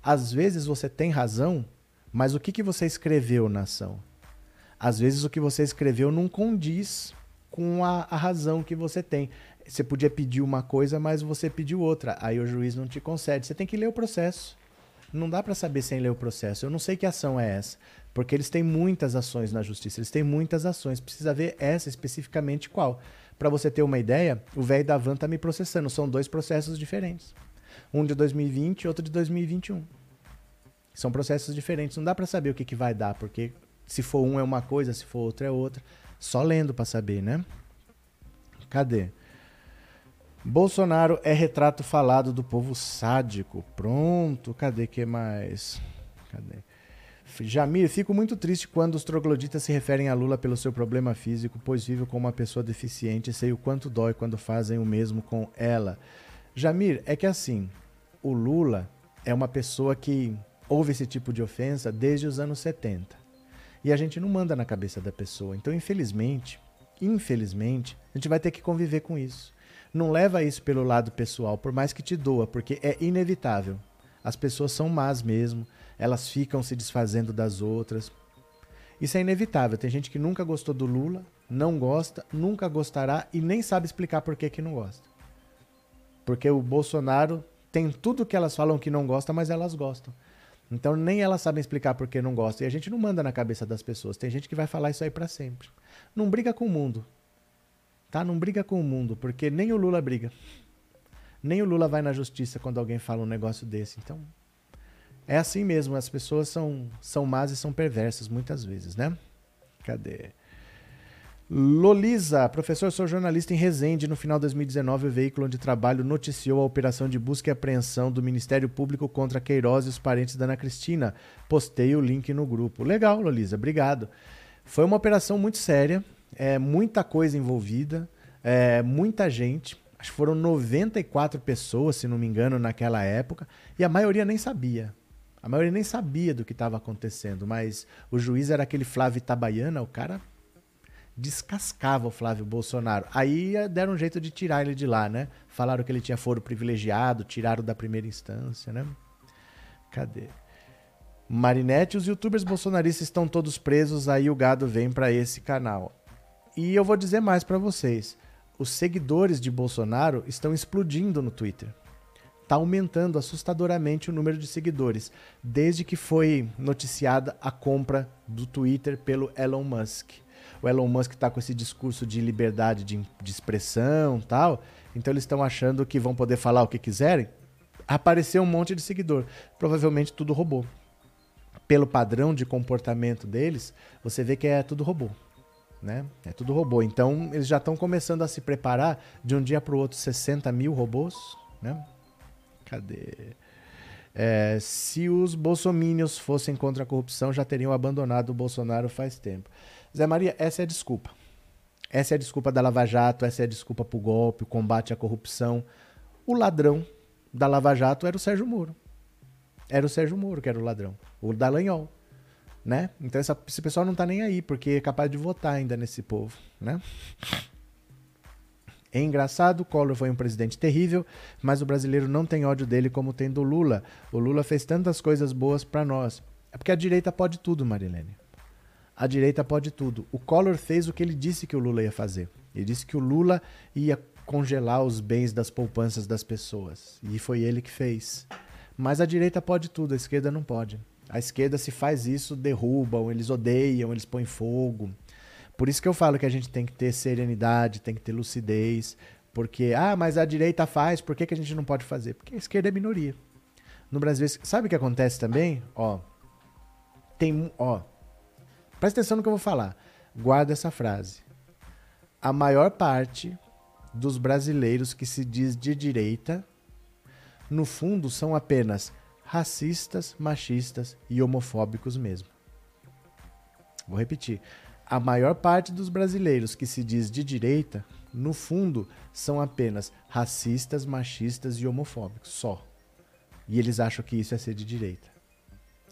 Às vezes você tem razão, mas o que, que você escreveu na ação? Às vezes o que você escreveu não condiz com a, a razão que você tem. Você podia pedir uma coisa, mas você pediu outra. Aí o juiz não te concede. Você tem que ler o processo. Não dá para saber sem ler o processo. Eu não sei que ação é essa, porque eles têm muitas ações na justiça, eles têm muitas ações. Precisa ver essa especificamente qual. Para você ter uma ideia, o velho da van tá me processando. São dois processos diferentes. Um de 2020 e outro de 2021. São processos diferentes. Não dá para saber o que, que vai dar, porque se for um é uma coisa, se for outro é outra. Só lendo para saber, né? Cadê? Bolsonaro é retrato falado do povo sádico. Pronto, cadê que mais? Cadê? Jamir, fico muito triste quando os trogloditas se referem a Lula pelo seu problema físico, pois vive como uma pessoa deficiente e sei o quanto dói quando fazem o mesmo com ela. Jamir, é que assim, o Lula é uma pessoa que ouve esse tipo de ofensa desde os anos 70. E a gente não manda na cabeça da pessoa. Então, infelizmente, infelizmente, a gente vai ter que conviver com isso. Não leva isso pelo lado pessoal, por mais que te doa, porque é inevitável. As pessoas são más mesmo, elas ficam se desfazendo das outras. Isso é inevitável. Tem gente que nunca gostou do Lula, não gosta, nunca gostará e nem sabe explicar por que, que não gosta. Porque o Bolsonaro tem tudo que elas falam que não gosta, mas elas gostam. Então nem elas sabem explicar por que não gostam. E a gente não manda na cabeça das pessoas. Tem gente que vai falar isso aí para sempre. Não briga com o mundo. Tá? Não briga com o mundo, porque nem o Lula briga. Nem o Lula vai na justiça quando alguém fala um negócio desse. Então, é assim mesmo. As pessoas são, são más e são perversas muitas vezes, né? Cadê? Lolisa, professor, sou jornalista em Resende. No final de 2019, o veículo onde trabalho noticiou a operação de busca e apreensão do Ministério Público contra Queiroz e os parentes da Ana Cristina. Postei o link no grupo. Legal, Lolisa, obrigado. Foi uma operação muito séria é muita coisa envolvida, é muita gente. Acho que foram 94 pessoas, se não me engano, naquela época, e a maioria nem sabia. A maioria nem sabia do que estava acontecendo, mas o juiz era aquele Flávio Itabaiana, o cara descascava o Flávio Bolsonaro. Aí deram um jeito de tirar ele de lá, né? Falaram que ele tinha foro privilegiado, tiraram da primeira instância, né? Cadê? Marinette, os youtubers bolsonaristas estão todos presos, aí o gado vem para esse canal. E eu vou dizer mais para vocês. Os seguidores de Bolsonaro estão explodindo no Twitter. Está aumentando assustadoramente o número de seguidores, desde que foi noticiada a compra do Twitter pelo Elon Musk. O Elon Musk está com esse discurso de liberdade de, de expressão tal, então eles estão achando que vão poder falar o que quiserem. Apareceu um monte de seguidor. Provavelmente tudo robô pelo padrão de comportamento deles, você vê que é tudo robô. Né? É tudo robô. Então, eles já estão começando a se preparar de um dia para o outro 60 mil robôs. Né? Cadê? É, se os bolsomínios fossem contra a corrupção, já teriam abandonado o Bolsonaro faz tempo. Zé Maria, essa é a desculpa. Essa é a desculpa da Lava Jato, essa é a desculpa para o golpe, o combate à corrupção. O ladrão da Lava Jato era o Sérgio Moro era o Sérgio Moro, que era o ladrão. O Dallagnol. Né? Então essa, esse pessoal não tá nem aí, porque é capaz de votar ainda nesse povo, né? É engraçado, Collor foi um presidente terrível, mas o brasileiro não tem ódio dele como tem do Lula. O Lula fez tantas coisas boas para nós. É porque a direita pode tudo, Marilene. A direita pode tudo. O Collor fez o que ele disse que o Lula ia fazer. Ele disse que o Lula ia congelar os bens das poupanças das pessoas. E foi ele que fez. Mas a direita pode tudo, a esquerda não pode. A esquerda, se faz isso, derrubam, eles odeiam, eles põem fogo. Por isso que eu falo que a gente tem que ter serenidade, tem que ter lucidez. Porque, ah, mas a direita faz, por que, que a gente não pode fazer? Porque a esquerda é minoria. No Brasil, sabe o que acontece também? Ó, tem, ó, presta atenção no que eu vou falar. Guarda essa frase. A maior parte dos brasileiros que se diz de direita no fundo são apenas racistas, machistas e homofóbicos mesmo. Vou repetir. A maior parte dos brasileiros que se diz de direita, no fundo, são apenas racistas, machistas e homofóbicos, só. E eles acham que isso é ser de direita.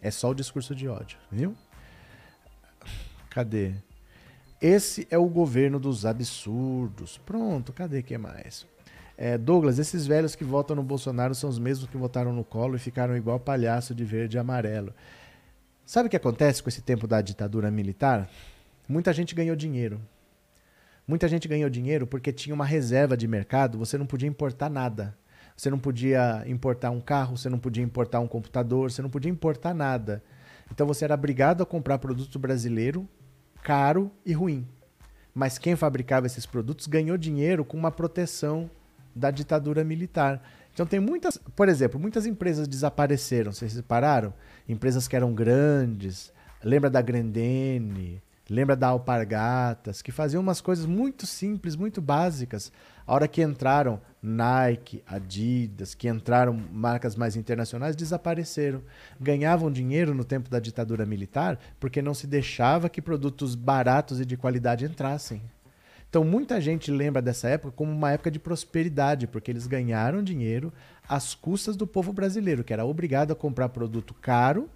É só o discurso de ódio, viu? Cadê? Esse é o governo dos absurdos. Pronto, cadê que mais? É, Douglas, esses velhos que votam no Bolsonaro são os mesmos que votaram no Colo e ficaram igual palhaço de verde e amarelo. Sabe o que acontece com esse tempo da ditadura militar? Muita gente ganhou dinheiro. Muita gente ganhou dinheiro porque tinha uma reserva de mercado, você não podia importar nada. Você não podia importar um carro, você não podia importar um computador, você não podia importar nada. Então você era obrigado a comprar produto brasileiro caro e ruim. Mas quem fabricava esses produtos ganhou dinheiro com uma proteção da ditadura militar. Então tem muitas, por exemplo, muitas empresas desapareceram, vocês repararam? Empresas que eram grandes, lembra da Grendene, lembra da Alpargatas, que faziam umas coisas muito simples, muito básicas. A hora que entraram Nike, Adidas, que entraram marcas mais internacionais, desapareceram. Ganhavam dinheiro no tempo da ditadura militar porque não se deixava que produtos baratos e de qualidade entrassem. Então, muita gente lembra dessa época como uma época de prosperidade, porque eles ganharam dinheiro às custas do povo brasileiro, que era obrigado a comprar produto caro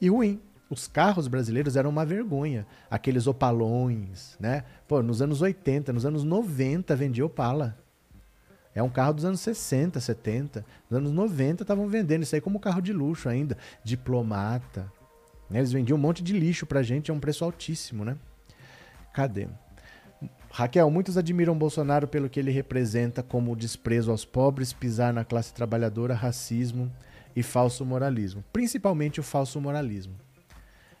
e ruim. Os carros brasileiros eram uma vergonha. Aqueles opalões, né? Pô, nos anos 80, nos anos 90 vendia Opala. É um carro dos anos 60, 70. Nos anos 90 estavam vendendo isso aí como carro de luxo ainda. Diplomata. Eles vendiam um monte de lixo pra gente a um preço altíssimo, né? Cadê? Raquel, muitos admiram Bolsonaro pelo que ele representa como desprezo aos pobres, pisar na classe trabalhadora, racismo e falso moralismo. Principalmente o falso moralismo.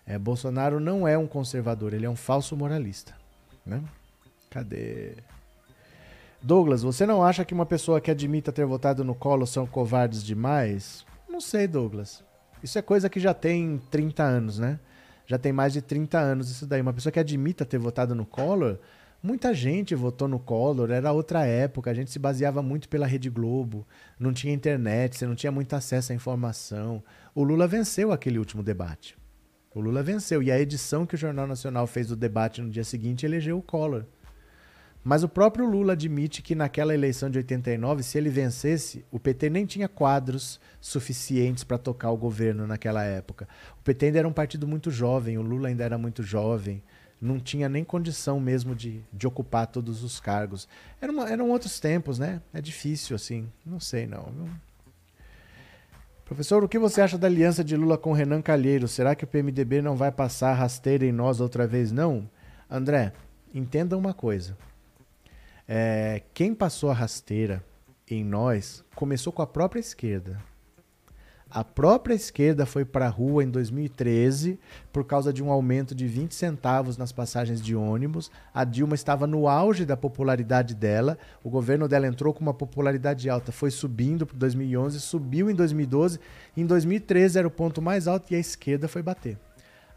É, Bolsonaro não é um conservador, ele é um falso moralista. Né? Cadê? Douglas, você não acha que uma pessoa que admita ter votado no Collor são covardes demais? Não sei, Douglas. Isso é coisa que já tem 30 anos, né? Já tem mais de 30 anos isso daí. Uma pessoa que admita ter votado no Collor Muita gente votou no Collor, era outra época, a gente se baseava muito pela Rede Globo, não tinha internet, você não tinha muito acesso à informação. O Lula venceu aquele último debate. O Lula venceu. E a edição que o Jornal Nacional fez do debate no dia seguinte elegeu o Collor. Mas o próprio Lula admite que naquela eleição de 89, se ele vencesse, o PT nem tinha quadros suficientes para tocar o governo naquela época. O PT ainda era um partido muito jovem, o Lula ainda era muito jovem, não tinha nem condição mesmo de, de ocupar todos os cargos. Era uma, eram outros tempos, né? É difícil, assim. Não sei, não. Professor, o que você acha da aliança de Lula com Renan Calheiros? Será que o PMDB não vai passar rasteira em nós outra vez, não? André, entenda uma coisa. É, quem passou a rasteira em nós começou com a própria esquerda. A própria esquerda foi para a rua em 2013 por causa de um aumento de 20 centavos nas passagens de ônibus. A Dilma estava no auge da popularidade dela. O governo dela entrou com uma popularidade alta, foi subindo para 2011, subiu em 2012. Em 2013 era o ponto mais alto e a esquerda foi bater.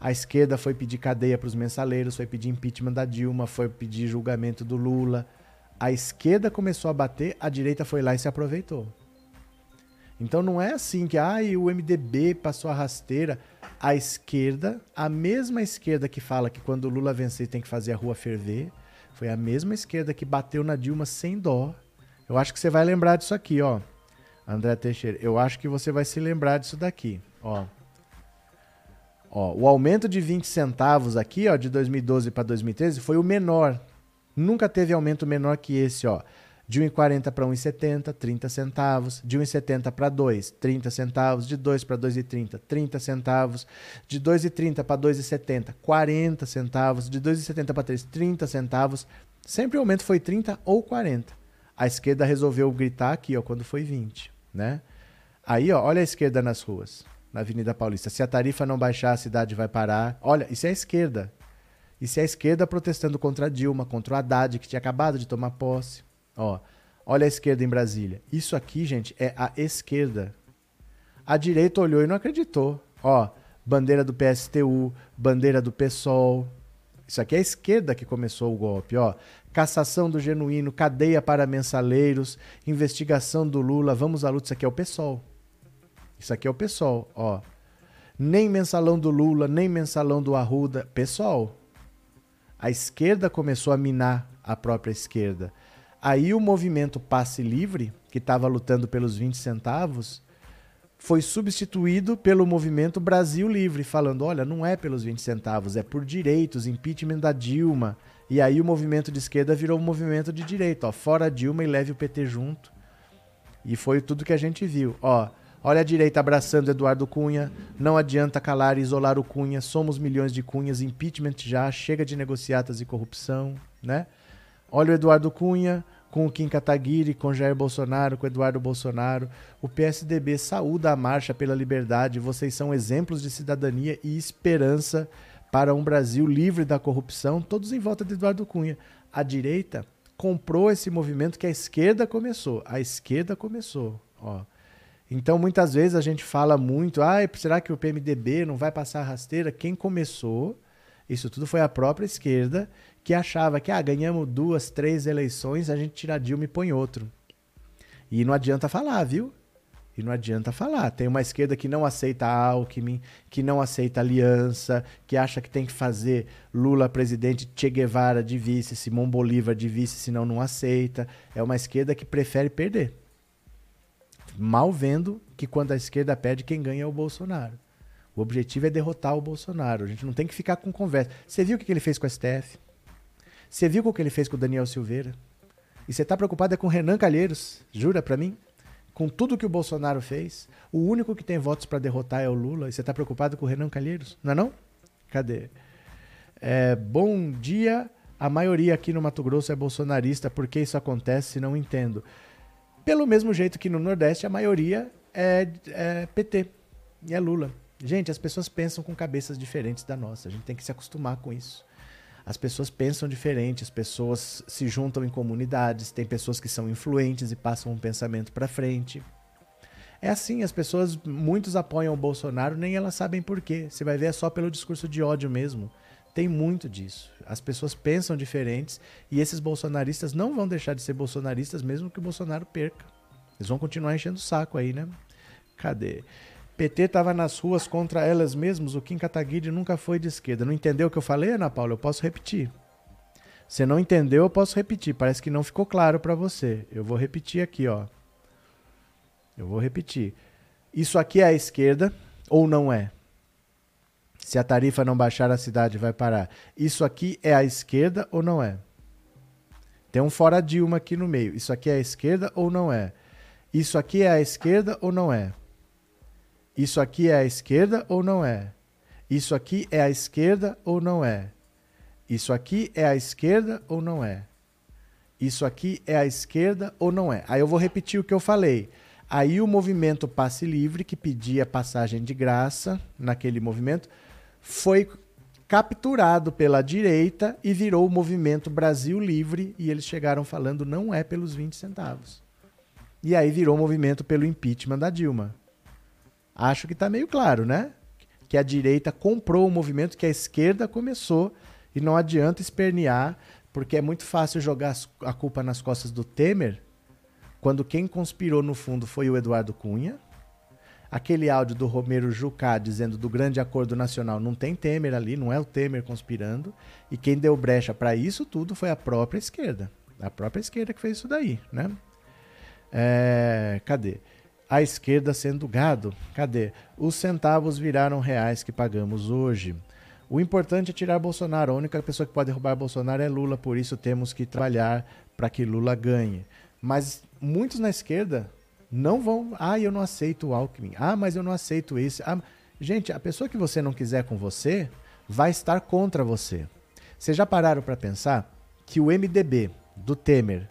A esquerda foi pedir cadeia para os mensaleiros, foi pedir impeachment da Dilma, foi pedir julgamento do Lula a esquerda começou a bater, a direita foi lá e se aproveitou. Então não é assim que ah, o MDB passou a rasteira. A esquerda, a mesma esquerda que fala que quando Lula vencer tem que fazer a rua ferver, foi a mesma esquerda que bateu na Dilma sem dó. Eu acho que você vai lembrar disso aqui, ó. André Teixeira, eu acho que você vai se lembrar disso daqui, ó. Ó, o aumento de 20 centavos aqui, ó, de 2012 para 2013 foi o menor Nunca teve aumento menor que esse, ó. De 1,40 para 1,70, 30 centavos. De 1,70 para 2, 30 centavos. De 2 para 2,30, 30 centavos. De 2,30 para 2,70, 40 centavos. De 2,70 para 3, 30 centavos. Sempre o aumento foi 30 ou 40. A esquerda resolveu gritar aqui, ó, quando foi 20, né? Aí, ó, olha a esquerda nas ruas, na Avenida Paulista. Se a tarifa não baixar, a cidade vai parar. Olha, isso é a esquerda. E se a esquerda protestando contra Dilma, contra o Haddad, que tinha acabado de tomar posse. Ó, olha a esquerda em Brasília. Isso aqui, gente, é a esquerda. A direita olhou e não acreditou. Ó, bandeira do PSTU, bandeira do PSOL. Isso aqui é a esquerda que começou o golpe, ó. Cassação do genuíno, cadeia para mensaleiros, investigação do Lula, vamos à luta. Isso aqui é o PSOL. Isso aqui é o PSOL, ó. Nem mensalão do Lula, nem mensalão do Arruda. PSOL a esquerda começou a minar a própria esquerda. Aí o movimento Passe Livre, que estava lutando pelos 20 centavos, foi substituído pelo movimento Brasil Livre, falando: olha, não é pelos 20 centavos, é por direitos, impeachment da Dilma. E aí o movimento de esquerda virou um movimento de direita, ó, fora Dilma e leve o PT junto. E foi tudo que a gente viu. Ó, Olha a direita abraçando Eduardo Cunha. Não adianta calar e isolar o Cunha. Somos milhões de Cunhas. Impeachment já. Chega de negociatas e corrupção, né? Olha o Eduardo Cunha com o Kim Kataguiri, com Jair Bolsonaro, com Eduardo Bolsonaro. O PSDB saúda a marcha pela liberdade. Vocês são exemplos de cidadania e esperança para um Brasil livre da corrupção. Todos em volta de Eduardo Cunha. A direita comprou esse movimento que a esquerda começou. A esquerda começou, ó. Então, muitas vezes a gente fala muito, ah, será que o PMDB não vai passar rasteira? Quem começou, isso tudo foi a própria esquerda, que achava que, ah, ganhamos duas, três eleições, a gente tira Dilma e põe outro. E não adianta falar, viu? E não adianta falar. Tem uma esquerda que não aceita Alckmin, que não aceita aliança, que acha que tem que fazer Lula presidente, Che Guevara de vice, Simão Bolívar de vice, senão não aceita. É uma esquerda que prefere perder mal vendo que quando a esquerda perde, quem ganha é o Bolsonaro. O objetivo é derrotar o Bolsonaro. A gente não tem que ficar com conversa. Você viu o que ele fez com a STF? Você viu o que ele fez com o Daniel Silveira? E você está preocupado é com o Renan Calheiros? Jura para mim? Com tudo que o Bolsonaro fez, o único que tem votos para derrotar é o Lula. E você está preocupado com o Renan Calheiros? Não é não? Cadê? É, bom dia. A maioria aqui no Mato Grosso é bolsonarista. Por que isso acontece? Não entendo. Pelo mesmo jeito que no Nordeste a maioria é, é PT e é Lula. Gente, as pessoas pensam com cabeças diferentes da nossa. A gente tem que se acostumar com isso. As pessoas pensam diferente, as pessoas se juntam em comunidades, tem pessoas que são influentes e passam um pensamento para frente. É assim, as pessoas, muitos apoiam o Bolsonaro, nem elas sabem por quê. Você vai ver é só pelo discurso de ódio mesmo. Tem muito disso. As pessoas pensam diferentes e esses bolsonaristas não vão deixar de ser bolsonaristas mesmo que o Bolsonaro perca. Eles vão continuar enchendo o saco aí, né? Cadê? PT estava nas ruas contra elas mesmas, o Kim Kataguiri nunca foi de esquerda. Não entendeu o que eu falei, Ana Paula? Eu posso repetir. Você não entendeu, eu posso repetir. Parece que não ficou claro para você. Eu vou repetir aqui, ó. Eu vou repetir. Isso aqui é a esquerda ou não é? Se a tarifa não baixar, a cidade vai parar. Isso aqui é a esquerda ou não é? Tem um fora Dilma aqui no meio. Isso aqui é a esquerda ou não é? Isso aqui é a esquerda ou não é? Isso aqui é a esquerda ou não é? Isso aqui é a esquerda ou não é? Isso aqui é a esquerda ou não é? Isso aqui é a esquerda ou não é? Aí eu vou repetir o que eu falei. Aí o movimento Passe Livre, que pedia passagem de graça naquele movimento, foi capturado pela direita e virou o movimento Brasil Livre e eles chegaram falando não é pelos 20 centavos. E aí virou o movimento pelo impeachment da Dilma. Acho que está meio claro, né? Que a direita comprou o movimento que a esquerda começou e não adianta espernear, porque é muito fácil jogar a culpa nas costas do Temer, quando quem conspirou no fundo foi o Eduardo Cunha, Aquele áudio do Romero Jucá dizendo do grande acordo nacional não tem Temer ali, não é o Temer conspirando. E quem deu brecha para isso tudo foi a própria esquerda. A própria esquerda que fez isso daí, né? É, cadê? A esquerda sendo gado. Cadê? Os centavos viraram reais que pagamos hoje. O importante é tirar Bolsonaro. A única pessoa que pode derrubar Bolsonaro é Lula, por isso temos que trabalhar para que Lula ganhe. Mas muitos na esquerda não vão. Ah, eu não aceito o Alckmin. Ah, mas eu não aceito esse. Ah, gente, a pessoa que você não quiser com você vai estar contra você. Vocês já pararam para pensar que o MDB do Temer,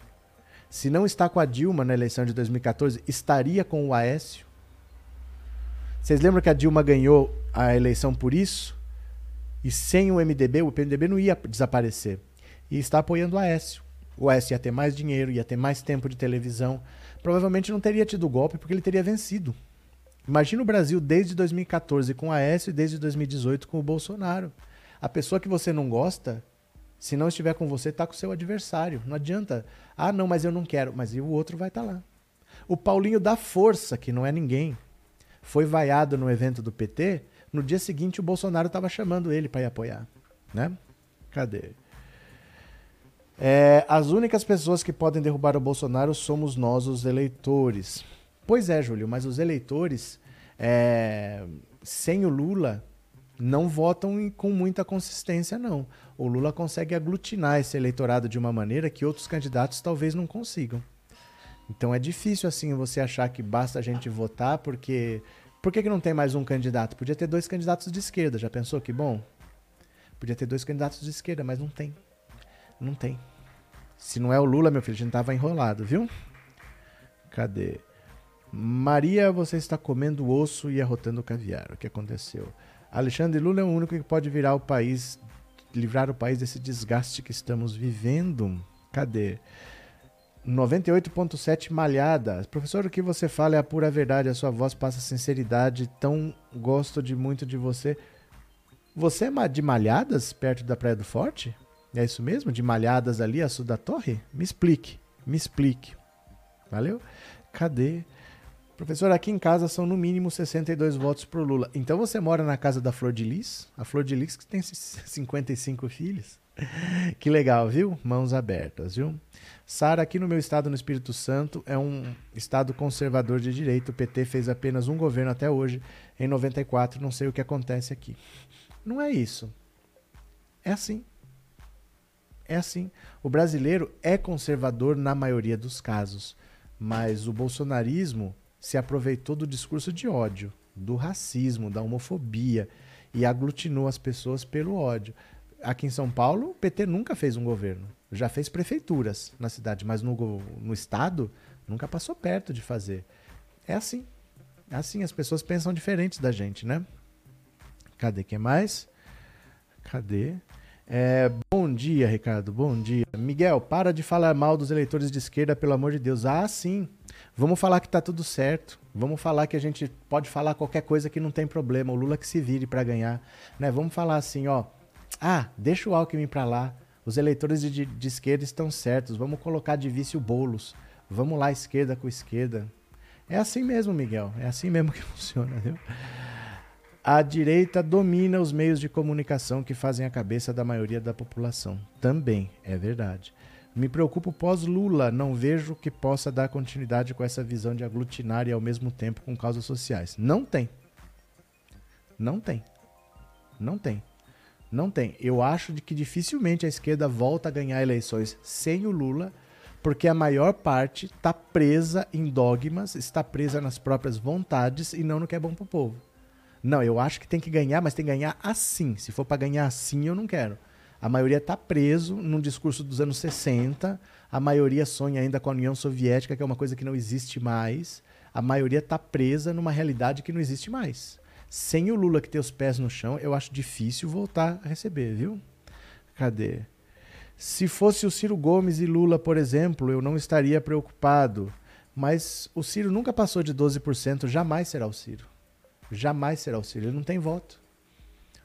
se não está com a Dilma na eleição de 2014, estaria com o Aécio? Vocês lembram que a Dilma ganhou a eleição por isso? E sem o MDB, o PMDB não ia desaparecer. E está apoiando o Aécio. O Aécio ia ter mais dinheiro, ia ter mais tempo de televisão, provavelmente não teria tido golpe porque ele teria vencido. Imagina o Brasil desde 2014 com a Aécio e desde 2018 com o Bolsonaro. A pessoa que você não gosta, se não estiver com você, está com o seu adversário. Não adianta. Ah, não, mas eu não quero. Mas e o outro vai estar tá lá. O Paulinho da Força, que não é ninguém, foi vaiado no evento do PT. No dia seguinte, o Bolsonaro estava chamando ele para ir apoiar. Né? Cadê? É, as únicas pessoas que podem derrubar o Bolsonaro somos nós, os eleitores. Pois é, Júlio, mas os eleitores, é, sem o Lula, não votam com muita consistência, não. O Lula consegue aglutinar esse eleitorado de uma maneira que outros candidatos talvez não consigam. Então é difícil assim você achar que basta a gente votar porque. Por que, que não tem mais um candidato? Podia ter dois candidatos de esquerda, já pensou que bom? Podia ter dois candidatos de esquerda, mas não tem. Não tem. Se não é o Lula, meu filho, a gente tava enrolado, viu? Cadê? Maria, você está comendo osso e arrotando caviar. O que aconteceu? Alexandre Lula é o único que pode virar o país, livrar o país desse desgaste que estamos vivendo. Cadê? 98.7 malhada. Professor, o que você fala é a pura verdade, a sua voz passa sinceridade, tão gosto de muito de você. Você é de malhadas perto da Praia do Forte? É isso mesmo? De malhadas ali a sul da torre? Me explique, me explique. Valeu? Cadê? Professor, aqui em casa são no mínimo 62 votos pro Lula. Então você mora na casa da Flor de Lis? A Flor de Lis que tem 55 (laughs) filhos. Que legal, viu? Mãos abertas, viu? Sara, aqui no meu estado, no Espírito Santo, é um estado conservador de direito. O PT fez apenas um governo até hoje. Em 94, não sei o que acontece aqui. Não é isso. É assim. É assim. O brasileiro é conservador na maioria dos casos, mas o bolsonarismo se aproveitou do discurso de ódio, do racismo, da homofobia e aglutinou as pessoas pelo ódio. Aqui em São Paulo, o PT nunca fez um governo. Já fez prefeituras na cidade, mas no, no estado nunca passou perto de fazer. É assim. É assim, as pessoas pensam diferente da gente, né? Cadê que mais? Cadê? É, bom dia, Ricardo. Bom dia. Miguel, para de falar mal dos eleitores de esquerda, pelo amor de Deus. Ah, sim. Vamos falar que tá tudo certo. Vamos falar que a gente pode falar qualquer coisa que não tem problema. O Lula que se vire para ganhar. Né? Vamos falar assim, ó. Ah, deixa o Alckmin para lá. Os eleitores de, de, esquerda estão certos. Vamos colocar de vice o Boulos. Vamos lá, esquerda com esquerda. É assim mesmo, Miguel. É assim mesmo que (laughs) funciona, viu? A direita domina os meios de comunicação que fazem a cabeça da maioria da população. Também é verdade. Me preocupo pós-Lula, não vejo que possa dar continuidade com essa visão de aglutinar e ao mesmo tempo com causas sociais. Não tem. Não tem. Não tem. Não tem. Eu acho de que dificilmente a esquerda volta a ganhar eleições sem o Lula, porque a maior parte está presa em dogmas, está presa nas próprias vontades e não no que é bom para o povo. Não, eu acho que tem que ganhar, mas tem que ganhar assim. Se for para ganhar assim, eu não quero. A maioria está preso num discurso dos anos 60. A maioria sonha ainda com a União Soviética, que é uma coisa que não existe mais. A maioria está presa numa realidade que não existe mais. Sem o Lula que tem os pés no chão, eu acho difícil voltar a receber, viu? Cadê? Se fosse o Ciro Gomes e Lula, por exemplo, eu não estaria preocupado. Mas o Ciro nunca passou de 12%, jamais será o Ciro. Jamais será o Ciro. Ele não tem voto.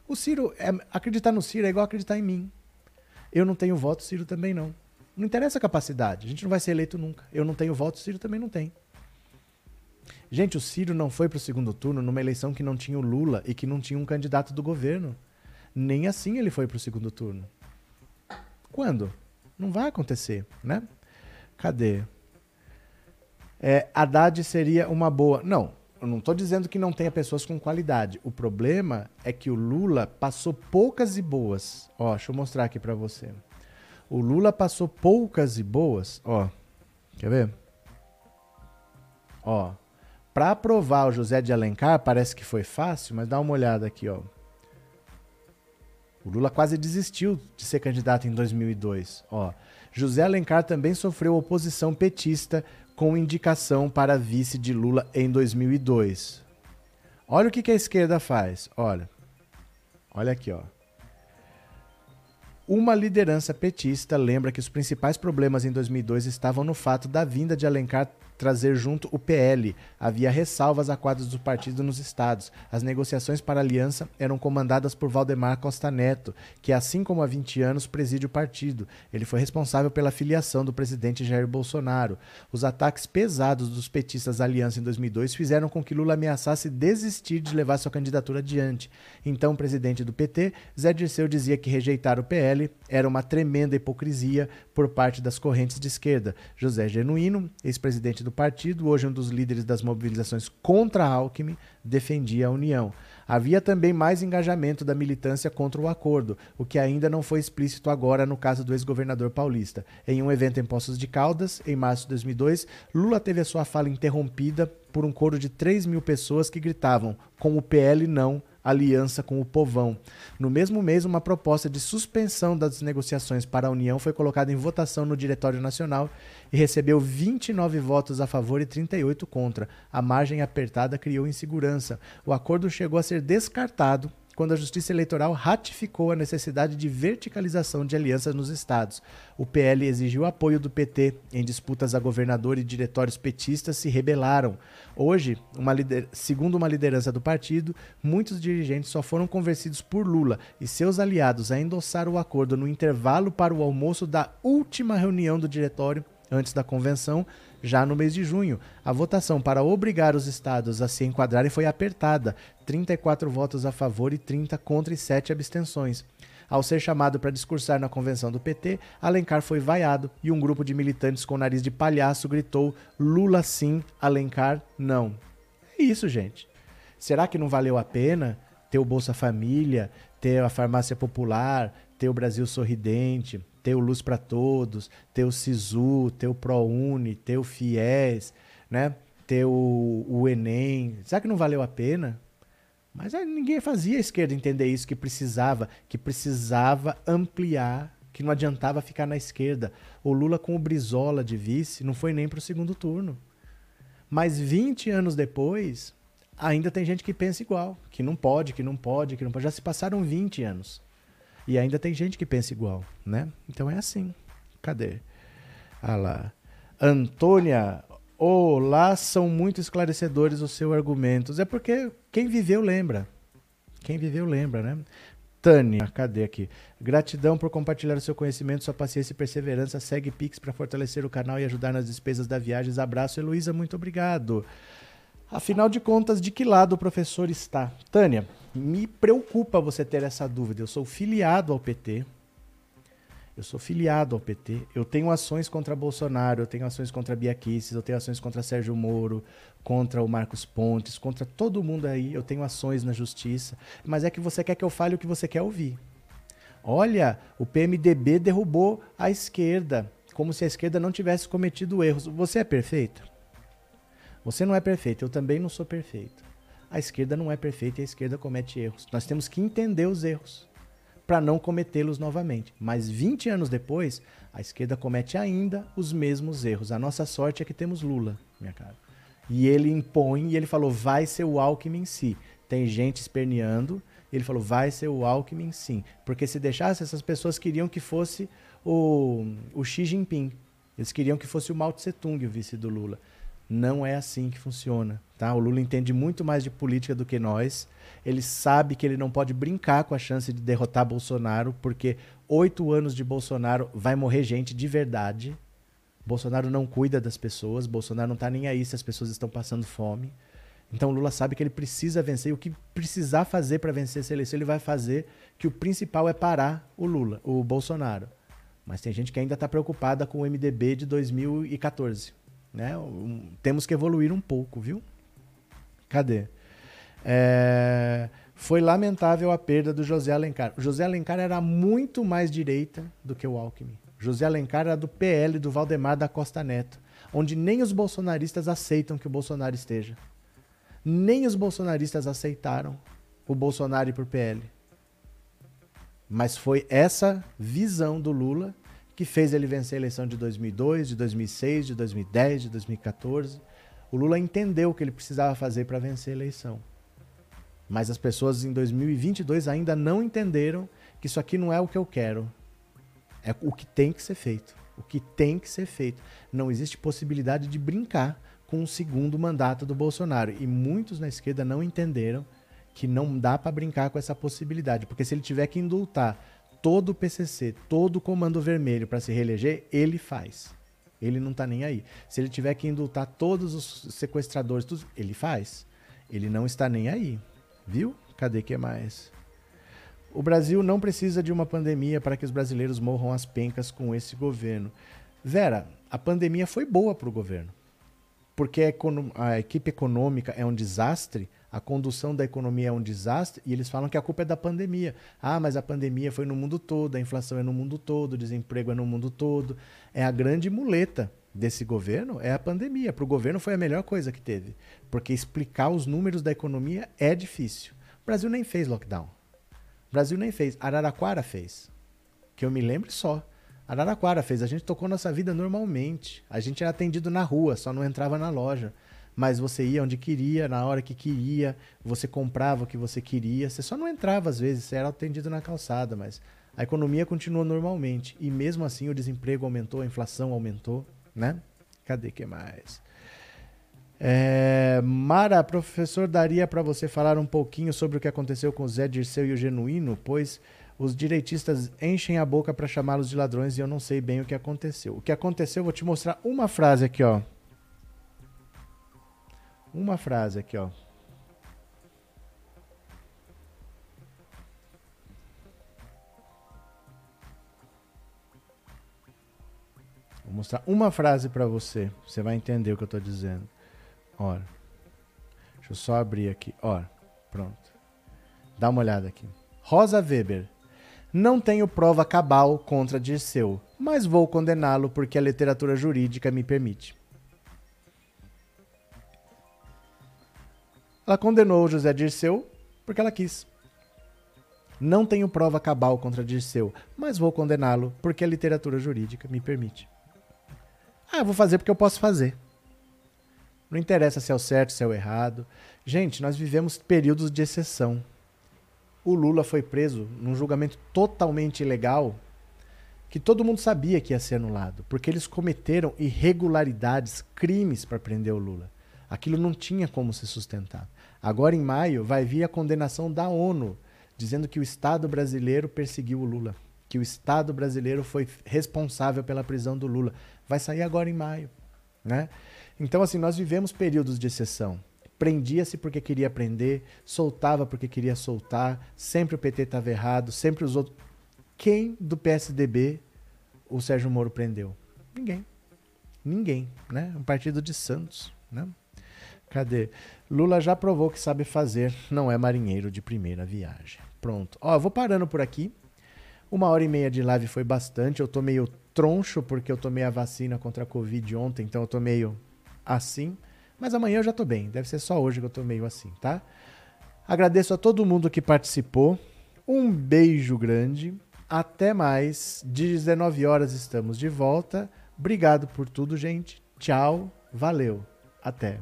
O Ciro, é, acreditar no Ciro é igual acreditar em mim. Eu não tenho voto, Ciro também não. Não interessa a capacidade. A gente não vai ser eleito nunca. Eu não tenho voto, o Ciro também não tem. Gente, o Ciro não foi para o segundo turno numa eleição que não tinha o Lula e que não tinha um candidato do governo. Nem assim ele foi para o segundo turno. Quando? Não vai acontecer, né? Cadê? É, Haddad seria uma boa. Não, eu não estou dizendo que não tenha pessoas com qualidade. O problema é que o Lula passou poucas e boas. Ó, deixa eu mostrar aqui para você. O Lula passou poucas e boas. Ó, quer ver? Ó, para aprovar o José de Alencar parece que foi fácil, mas dá uma olhada aqui, ó. O Lula quase desistiu de ser candidato em 2002. Ó, José Alencar também sofreu oposição petista com indicação para vice de Lula em 2002. Olha o que, que a esquerda faz. Olha. Olha aqui, ó. Uma liderança petista lembra que os principais problemas em 2002 estavam no fato da vinda de Alencar trazer junto o PL. Havia ressalvas a quadros do partido nos estados. As negociações para aliança eram comandadas por Valdemar Costa Neto, que, assim como há 20 anos, preside o partido. Ele foi responsável pela filiação do presidente Jair Bolsonaro. Os ataques pesados dos petistas à aliança em 2002 fizeram com que Lula ameaçasse desistir de levar sua candidatura adiante. Então, o presidente do PT, Zé Dirceu, dizia que rejeitar o PL era uma tremenda hipocrisia por parte das correntes de esquerda. José Genuíno, ex-presidente do partido, hoje um dos líderes das mobilizações contra a Alckmin, defendia a União. Havia também mais engajamento da militância contra o acordo, o que ainda não foi explícito agora no caso do ex-governador paulista. Em um evento em Poços de Caldas, em março de 2002, Lula teve a sua fala interrompida por um coro de 3 mil pessoas que gritavam: com o PL não, aliança com o povão. No mesmo mês, uma proposta de suspensão das negociações para a União foi colocada em votação no Diretório Nacional e recebeu 29 votos a favor e 38 contra. A margem apertada criou insegurança. O acordo chegou a ser descartado quando a Justiça Eleitoral ratificou a necessidade de verticalização de alianças nos estados. O PL exigiu apoio do PT em disputas a governador e diretórios petistas se rebelaram. Hoje, uma lider... segundo uma liderança do partido, muitos dirigentes só foram convencidos por Lula e seus aliados a endossar o acordo no intervalo para o almoço da última reunião do diretório antes da convenção, já no mês de junho. A votação para obrigar os estados a se enquadrarem foi apertada: 34 votos a favor e 30 contra e 7 abstenções. Ao ser chamado para discursar na convenção do PT, Alencar foi vaiado e um grupo de militantes com nariz de palhaço gritou: Lula sim, Alencar não. É isso, gente. Será que não valeu a pena ter o Bolsa Família, ter a farmácia popular, ter o Brasil sorridente, ter o Luz para Todos, ter o SISU, ter o ProUni, ter o FIES, né? ter o, o Enem. Será que não valeu a pena? Mas ninguém fazia a esquerda entender isso, que precisava, que precisava ampliar, que não adiantava ficar na esquerda. O Lula com o Brizola de vice não foi nem para o segundo turno. Mas 20 anos depois, ainda tem gente que pensa igual, que não pode, que não pode, que não pode. Já se passaram 20 anos. E ainda tem gente que pensa igual, né? Então é assim. Cadê? Ah lá. Antônia, olá, são muito esclarecedores os seus argumentos. É porque quem viveu lembra. Quem viveu lembra, né? Tânia, cadê aqui? Gratidão por compartilhar o seu conhecimento, sua paciência e perseverança. Segue Pix para fortalecer o canal e ajudar nas despesas da viagem. Abraço, Heloísa, muito obrigado. Afinal de contas, de que lado o professor está? Tânia, me preocupa você ter essa dúvida. Eu sou filiado ao PT. Eu sou filiado ao PT. Eu tenho ações contra Bolsonaro, eu tenho ações contra Bia Kicis, eu tenho ações contra Sérgio Moro, contra o Marcos Pontes, contra todo mundo aí. Eu tenho ações na justiça. Mas é que você quer que eu fale o que você quer ouvir. Olha, o PMDB derrubou a esquerda, como se a esquerda não tivesse cometido erros. Você é perfeito? Você não é perfeito, eu também não sou perfeito. A esquerda não é perfeita e a esquerda comete erros. Nós temos que entender os erros para não cometê-los novamente. Mas 20 anos depois, a esquerda comete ainda os mesmos erros. A nossa sorte é que temos Lula, minha cara. E ele impõe, e ele falou, vai ser o Alckmin sim. Tem gente esperneando, ele falou, vai ser o Alckmin sim. Porque se deixasse, essas pessoas queriam que fosse o, o Xi Jinping. Eles queriam que fosse o Mao Tse Tung, o vice do Lula. Não é assim que funciona. Tá? O Lula entende muito mais de política do que nós. Ele sabe que ele não pode brincar com a chance de derrotar Bolsonaro, porque oito anos de Bolsonaro vai morrer gente de verdade. Bolsonaro não cuida das pessoas, Bolsonaro não está nem aí se as pessoas estão passando fome. Então Lula sabe que ele precisa vencer e o que precisar fazer para vencer essa eleição ele vai fazer, que o principal é parar o Lula, o Bolsonaro. Mas tem gente que ainda está preocupada com o MDB de 2014. Né? Um, temos que evoluir um pouco, viu? Cadê? É, foi lamentável a perda do José Alencar. O José Alencar era muito mais direita do que o Alckmin. José Alencar era do PL do Valdemar da Costa Neto, onde nem os bolsonaristas aceitam que o Bolsonaro esteja. Nem os bolsonaristas aceitaram o Bolsonaro ir para o PL. Mas foi essa visão do Lula que fez ele vencer a eleição de 2002, de 2006, de 2010, de 2014. O Lula entendeu o que ele precisava fazer para vencer a eleição. Mas as pessoas em 2022 ainda não entenderam que isso aqui não é o que eu quero. É o que tem que ser feito. O que tem que ser feito. Não existe possibilidade de brincar com o segundo mandato do Bolsonaro. E muitos na esquerda não entenderam que não dá para brincar com essa possibilidade. Porque se ele tiver que indultar todo o PCC, todo o Comando Vermelho para se reeleger, ele faz. Ele não está nem aí. Se ele tiver que indultar todos os sequestradores, tudo, ele faz. Ele não está nem aí. Viu? Cadê que mais? O Brasil não precisa de uma pandemia para que os brasileiros morram às pencas com esse governo. Vera, a pandemia foi boa para o governo. Porque a, a equipe econômica é um desastre, a condução da economia é um desastre e eles falam que a culpa é da pandemia. Ah, mas a pandemia foi no mundo todo, a inflação é no mundo todo, o desemprego é no mundo todo. É a grande muleta desse governo é a pandemia. Para o governo foi a melhor coisa que teve, porque explicar os números da economia é difícil. O Brasil nem fez lockdown. O Brasil nem fez. Araraquara fez. Que eu me lembre só. Araraquara fez. A gente tocou nossa vida normalmente. A gente era atendido na rua, só não entrava na loja mas você ia onde queria, na hora que queria, você comprava o que você queria, você só não entrava às vezes, você era atendido na calçada, mas a economia continuou normalmente e mesmo assim o desemprego aumentou, a inflação aumentou, né? Cadê que mais? É, Mara, professor, daria para você falar um pouquinho sobre o que aconteceu com o Zé Dirceu e o Genuíno, pois os direitistas enchem a boca para chamá-los de ladrões e eu não sei bem o que aconteceu. O que aconteceu, vou te mostrar uma frase aqui, ó. Uma frase aqui, ó. Vou mostrar uma frase para você. Você vai entender o que eu estou dizendo. Ora. Deixa eu só abrir aqui. Ora. Pronto. Dá uma olhada aqui. Rosa Weber. Não tenho prova cabal contra Dirceu, mas vou condená-lo porque a literatura jurídica me permite. Ela condenou José Dirceu porque ela quis. Não tenho prova cabal contra Dirceu, mas vou condená-lo porque a literatura jurídica me permite. Ah, vou fazer porque eu posso fazer. Não interessa se é o certo, se é o errado. Gente, nós vivemos períodos de exceção. O Lula foi preso num julgamento totalmente ilegal que todo mundo sabia que ia ser anulado, porque eles cometeram irregularidades, crimes para prender o Lula. Aquilo não tinha como se sustentar. Agora, em maio, vai vir a condenação da ONU, dizendo que o Estado brasileiro perseguiu o Lula, que o Estado brasileiro foi responsável pela prisão do Lula. Vai sair agora em maio. Né? Então, assim, nós vivemos períodos de exceção. prendia-se porque queria prender, soltava porque queria soltar, sempre o PT estava errado, sempre os outros. Quem do PSDB o Sérgio Moro prendeu? Ninguém. Ninguém, né? Um partido de Santos, né? Cadê? Lula já provou que sabe fazer, não é marinheiro de primeira viagem. Pronto. Ó, eu vou parando por aqui. Uma hora e meia de live foi bastante. Eu tô meio troncho porque eu tomei a vacina contra a Covid ontem, então eu tô meio assim. Mas amanhã eu já tô bem. Deve ser só hoje que eu tô meio assim, tá? Agradeço a todo mundo que participou. Um beijo grande. Até mais. 19 horas estamos de volta. Obrigado por tudo, gente. Tchau. Valeu. Até.